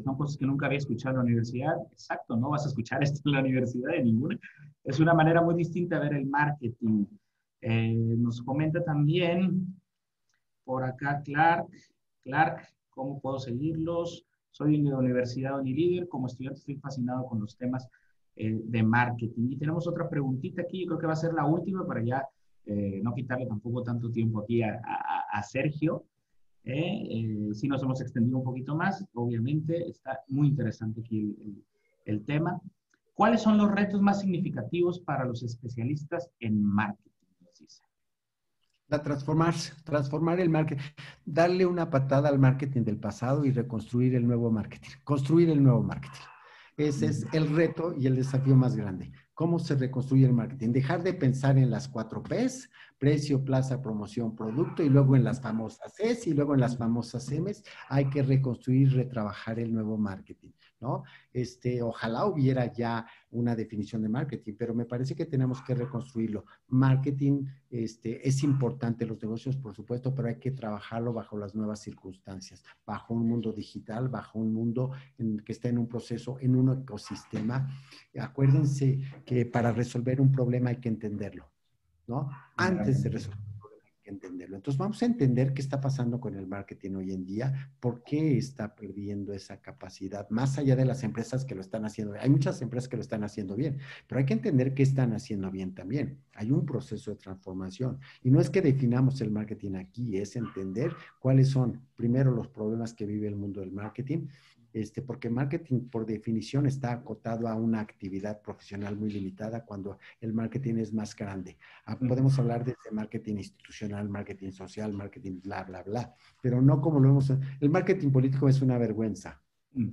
son cosas que nunca había escuchado en la universidad. Exacto, no vas a escuchar esto en la universidad de ninguna. Es una manera muy distinta de ver el marketing. Eh, nos comenta también por acá Clark. Clark, ¿cómo puedo seguirlos? Soy de la Universidad Unilíder. Como estudiante estoy fascinado con los temas eh, de marketing. Y tenemos otra preguntita aquí, yo creo que va a ser la última para ya eh, no quitarle tampoco tanto tiempo aquí a, a, Sergio. Eh, si nos hemos extendido un poquito más, obviamente está muy interesante aquí el, el, tema. ¿Cuáles son los retos más significativos para los especialistas en marketing? La transformarse, transformar el marketing, darle una patada al marketing del pasado y reconstruir el nuevo marketing, construir el nuevo marketing. Ese es el reto y el desafío más grande. ¿Cómo se reconstruye el marketing? Dejar de pensar en las cuatro Ps, precio, plaza, promoción, producto, y luego en las famosas S y luego en las famosas Ms. Hay que reconstruir, retrabajar el nuevo marketing. ¿no? Este, ojalá hubiera ya una definición de marketing, pero me parece que tenemos que reconstruirlo. Marketing este, es importante, los negocios, por supuesto, pero hay que trabajarlo bajo las nuevas circunstancias, bajo un mundo digital, bajo un mundo en, que está en un proceso, en un ecosistema. Acuérdense que para resolver un problema hay que entenderlo, ¿no? Antes de resolver entenderlo. Entonces vamos a entender qué está pasando con el marketing hoy en día, por qué está perdiendo esa capacidad, más allá de las empresas que lo están haciendo. Hay muchas empresas que lo están haciendo bien, pero hay que entender qué están haciendo bien también. Hay un proceso de transformación y no es que definamos el marketing aquí, es entender cuáles son primero los problemas que vive el mundo del marketing este, porque marketing por definición está acotado a una actividad profesional muy limitada cuando el marketing es más grande. Ah, podemos hablar de marketing institucional, marketing social, marketing bla, bla, bla, pero no como lo hemos... El marketing político es una vergüenza.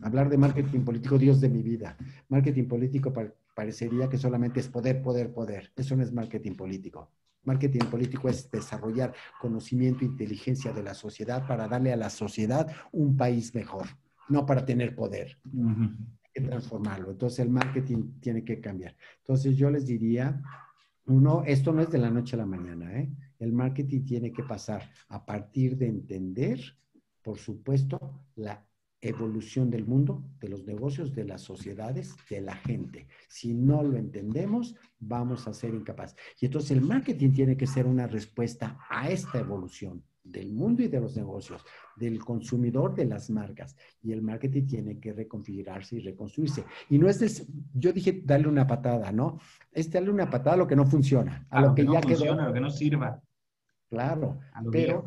Hablar de marketing político, Dios de mi vida. Marketing político parecería que solamente es poder, poder, poder. Eso no es marketing político. Marketing político es desarrollar conocimiento e inteligencia de la sociedad para darle a la sociedad un país mejor no para tener poder. Hay que transformarlo. Entonces el marketing tiene que cambiar. Entonces yo les diría, uno, esto no es de la noche a la mañana, ¿eh? El marketing tiene que pasar a partir de entender, por supuesto, la evolución del mundo, de los negocios, de las sociedades, de la gente. Si no lo entendemos, vamos a ser incapaces. Y entonces el marketing tiene que ser una respuesta a esta evolución del mundo y de los negocios, del consumidor, de las marcas. Y el marketing tiene que reconfigurarse y reconstruirse. Y no es, yo dije darle una patada, ¿no? Es darle una patada a lo que no funciona, a, lo, que, ya quedó. A lo que no sirva. Claro, pero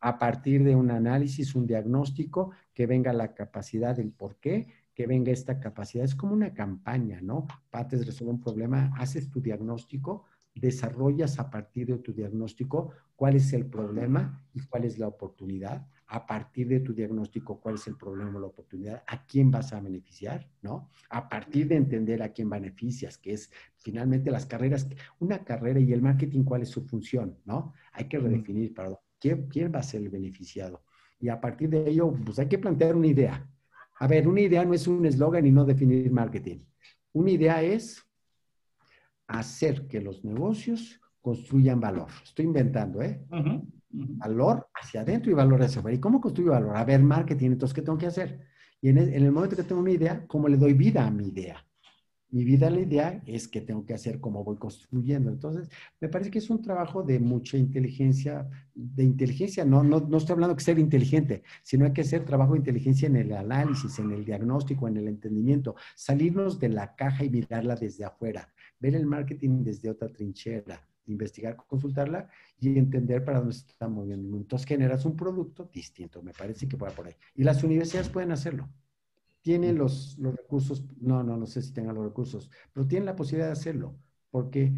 a partir de un análisis, un diagnóstico, que venga la capacidad del por qué, que venga esta capacidad. Es como una campaña, ¿no? Pates de resolver un problema, haces tu diagnóstico, desarrollas a partir de tu diagnóstico cuál es el problema y cuál es la oportunidad. A partir de tu diagnóstico, cuál es el problema o la oportunidad, a quién vas a beneficiar, ¿no? A partir de entender a quién beneficias, que es finalmente las carreras, una carrera y el marketing, cuál es su función, ¿no? Hay que redefinir para quién, quién va a ser el beneficiado. Y a partir de ello, pues hay que plantear una idea. A ver, una idea no es un eslogan y no definir marketing. Una idea es hacer que los negocios construyan valor. Estoy inventando, ¿eh? Valor hacia adentro y valor hacia afuera. ¿Y cómo construyo valor? A ver, marketing, entonces, ¿qué tengo que hacer? Y en el, en el momento que tengo una idea, ¿cómo le doy vida a mi idea? Mi vida, la idea es que tengo que hacer cómo voy construyendo. Entonces, me parece que es un trabajo de mucha inteligencia, de inteligencia, no, no, no estoy hablando de ser inteligente, sino hay que hacer trabajo de inteligencia en el análisis, en el diagnóstico, en el entendimiento, salirnos de la caja y mirarla desde afuera ver el marketing desde otra trinchera, investigar, consultarla y entender para dónde se está moviendo. Entonces generas un producto distinto, me parece que va por ahí. Y las universidades pueden hacerlo. Tienen los, los recursos, no, no, no sé si tengan los recursos, pero tienen la posibilidad de hacerlo, porque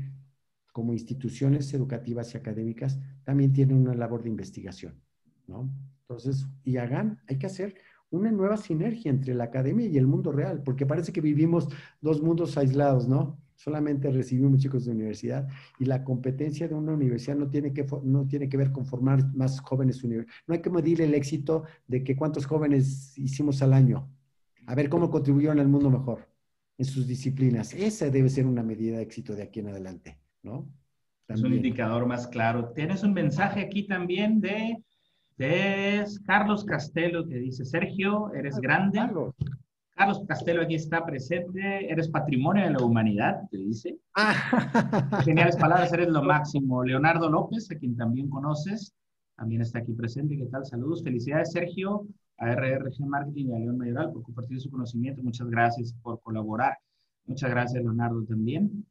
como instituciones educativas y académicas también tienen una labor de investigación, ¿no? Entonces, y hagan, hay que hacer una nueva sinergia entre la academia y el mundo real, porque parece que vivimos dos mundos aislados, ¿no? Solamente recibimos chicos de universidad y la competencia de una universidad no tiene que, no tiene que ver con formar más jóvenes No hay que medir el éxito de que cuántos jóvenes hicimos al año. A ver cómo contribuyeron al mundo mejor en sus disciplinas. Esa debe ser una medida de éxito de aquí en adelante, ¿no? Es un indicador más claro. Tienes un mensaje aquí también de, de Carlos Castelo que dice, Sergio, eres grande. Carlos. Carlos Castelo aquí está presente. Eres patrimonio de la humanidad, te dice. Ah. Geniales palabras, eres lo máximo. Leonardo López, a quien también conoces, también está aquí presente. ¿Qué tal? Saludos. Felicidades, Sergio, a RRG Marketing y a León Mayoral por compartir su conocimiento. Muchas gracias por colaborar. Muchas gracias, Leonardo, también.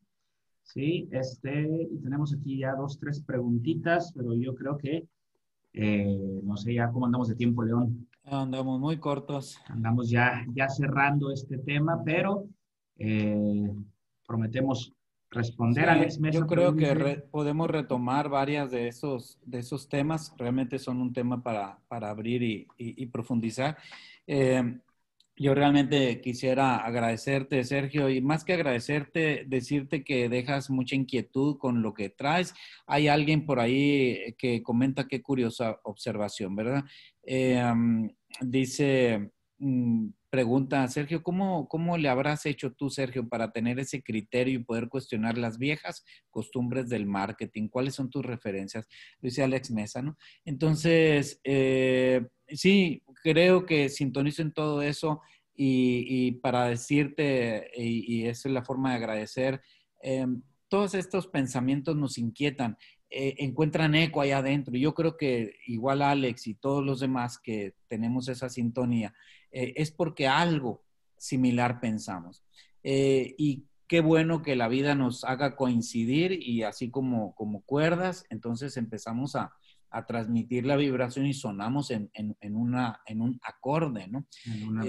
Sí, este, tenemos aquí ya dos, tres preguntitas, pero yo creo que, eh, no sé ya cómo andamos de tiempo, León. Andamos muy cortos. Andamos ya, ya cerrando este tema, pero eh, prometemos responder a Alex Yo creo que podemos retomar varias de esos, de esos temas. Realmente son un tema para, para abrir y, y, profundizar. Eh, yo realmente quisiera agradecerte, Sergio, y más que agradecerte, decirte que dejas mucha inquietud con lo que traes. Hay alguien por ahí que comenta qué curiosa observación, ¿verdad? Eh, dice, mm, pregunta, Sergio, ¿cómo, ¿cómo le habrás hecho tú, Sergio, para tener ese criterio y poder cuestionar las viejas costumbres del marketing? ¿Cuáles son tus referencias? Dice Alex Mesa, ¿no? Entonces, eh, sí, creo que sintonizo en todo eso y, para decirte, y, esa es la forma de agradecer, em, todos estos pensamientos nos inquietan, eh, encuentran eco allá adentro. Yo creo que igual Alex y todos los demás que tenemos esa sintonía, eh, es porque algo similar pensamos. Eh, y qué bueno que la vida nos haga coincidir y así como, como cuerdas, entonces empezamos a, a transmitir la vibración y sonamos en, en, una, en un acorde, ¿no?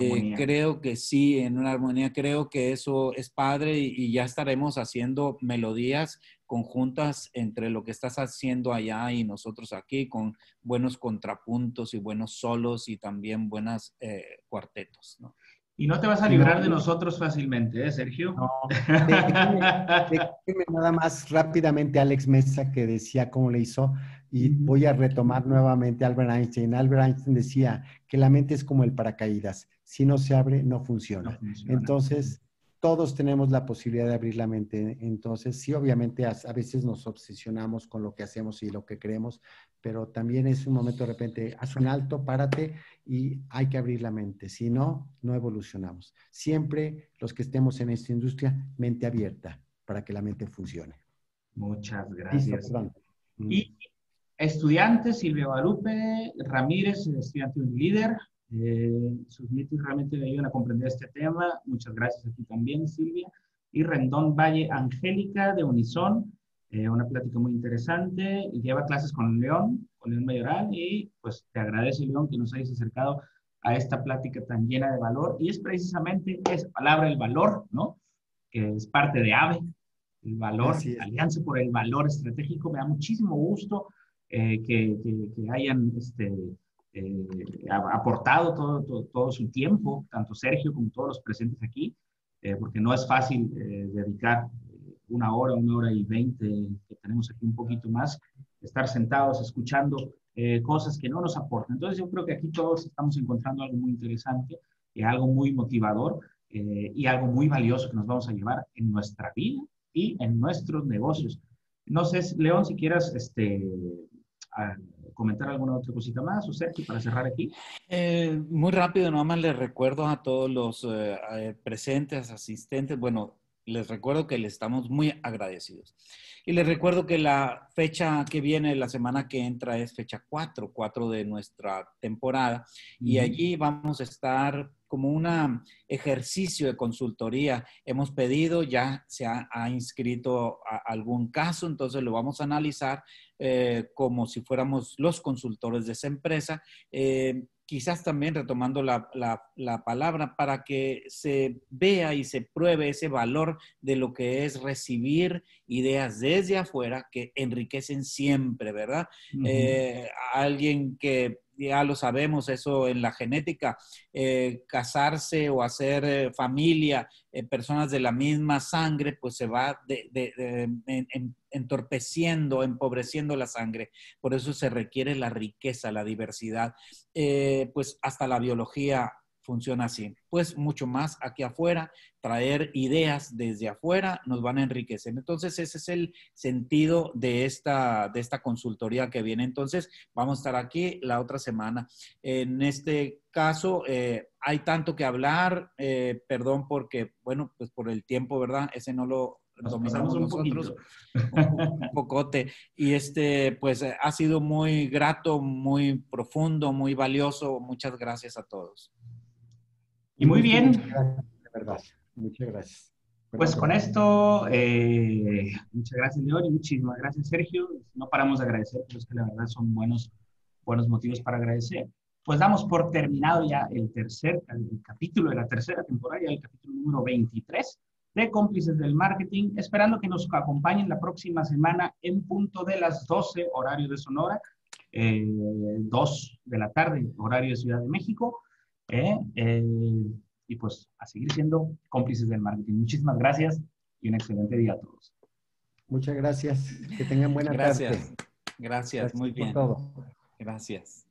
Eh, creo que sí, en una armonía, creo que eso es padre y, ya estaremos haciendo melodías conjuntas entre lo que estás haciendo allá y nosotros aquí, con buenos contrapuntos y buenos solos y también buenas eh, cuartetos, ¿no? Y no te vas a librar de nosotros fácilmente, ¿eh, Sergio? No. nada más rápidamente Alex Mesa que decía cómo le hizo. Y voy a retomar nuevamente Albert Einstein. Albert Einstein decía que la mente es como el paracaídas. Si no se abre, no funciona. Entonces, todos tenemos la posibilidad de abrir la mente. Entonces, sí, obviamente a, veces nos obsesionamos con lo que hacemos y lo que creemos, pero también es un momento de repente, haz un alto, párate y hay que abrir la mente. Si no, no evolucionamos. Siempre los que estemos en esta industria, mente abierta para que la mente funcione. Muchas gracias. Y Estudiante, Silvia Guadalupe Ramírez, estudiante un líder. Eh, sus mitos realmente me ayudan a comprender este tema. Muchas gracias a ti también, Silvia. Y Rendón Valle Angélica de Unison, eh, una plática muy interesante. Lleva clases con León, con León Mayoral, y pues te agradece, León, que nos hayas acercado a esta plática tan llena de valor. Y es precisamente esa palabra, el valor, ¿no? Que es parte de AVE, el valor, Alianza por el Valor Estratégico. Me da muchísimo gusto eh, que, que, hayan este, eh, aportado todo, todo, su tiempo, tanto Sergio como todos los presentes aquí, eh, porque no es fácil dedicar una hora, una hora y veinte, que tenemos aquí un poquito más, estar sentados escuchando cosas que no nos aportan. Entonces yo creo que aquí todos estamos encontrando algo muy interesante, algo muy motivador y algo muy valioso que nos vamos a llevar en nuestra vida y en nuestros negocios. No sé, León, si quieras este, comentar alguna otra cosita más, o Sergio, para cerrar aquí? Eh, muy rápido, nomás les recuerdo a todos los eh, eh, presentes, asistentes, bueno, les recuerdo que les estamos muy agradecidos. Y les recuerdo que la fecha que viene, la semana que entra, es fecha 4, 4 de nuestra temporada. Y allí vamos a estar como un ejercicio de consultoría. Hemos pedido, ya se ha, inscrito algún caso, entonces lo vamos a analizar eh, como si fuéramos los consultores de esa empresa. Eh, quizás también retomando la, palabra para que se vea y se pruebe ese valor de lo que es recibir ideas desde afuera que enriquecen siempre, ¿verdad? Eh, alguien que ya lo sabemos, eso en la genética, eh, casarse o hacer eh, familia, personas de la misma sangre, pues se va entorpeciendo, empobreciendo la sangre. Por eso se requiere la riqueza, la diversidad. pues hasta la biología funciona así. Pues mucho más aquí afuera, traer ideas desde afuera nos van a enriquecer. Entonces, ese es el sentido de esta, de esta consultoría que viene. Entonces, vamos a estar aquí la otra semana. En este caso, eh, hay tanto que hablar, eh, perdón porque, bueno, pues por el tiempo, ¿verdad? Ese no lo dominamos nosotros. Un, pocote. Y este, pues ha sido muy grato, muy profundo, muy valioso. Muchas gracias a todos. Y muy bien. de verdad. Muchas gracias. Pues con esto, eh, muchas gracias, León, y muchísimas gracias, Sergio. No paramos de agradecer, pero es que la verdad son buenos, buenos motivos para agradecer. Pues damos por terminado ya el tercer el capítulo de la tercera temporada, ya el capítulo número 23 de Cómplices del Marketing, esperando que nos acompañen la próxima semana en punto de las 12, horario de Sonora, eh, 2 de la tarde, horario de Ciudad de México. ¿eh? Eh, y pues a seguir siendo cómplices del marketing. Muchísimas gracias y un excelente día a todos. Muchas gracias. Que tengan buena gracias. tarde. Gracias. Gracias, muy bien. Todo. Gracias.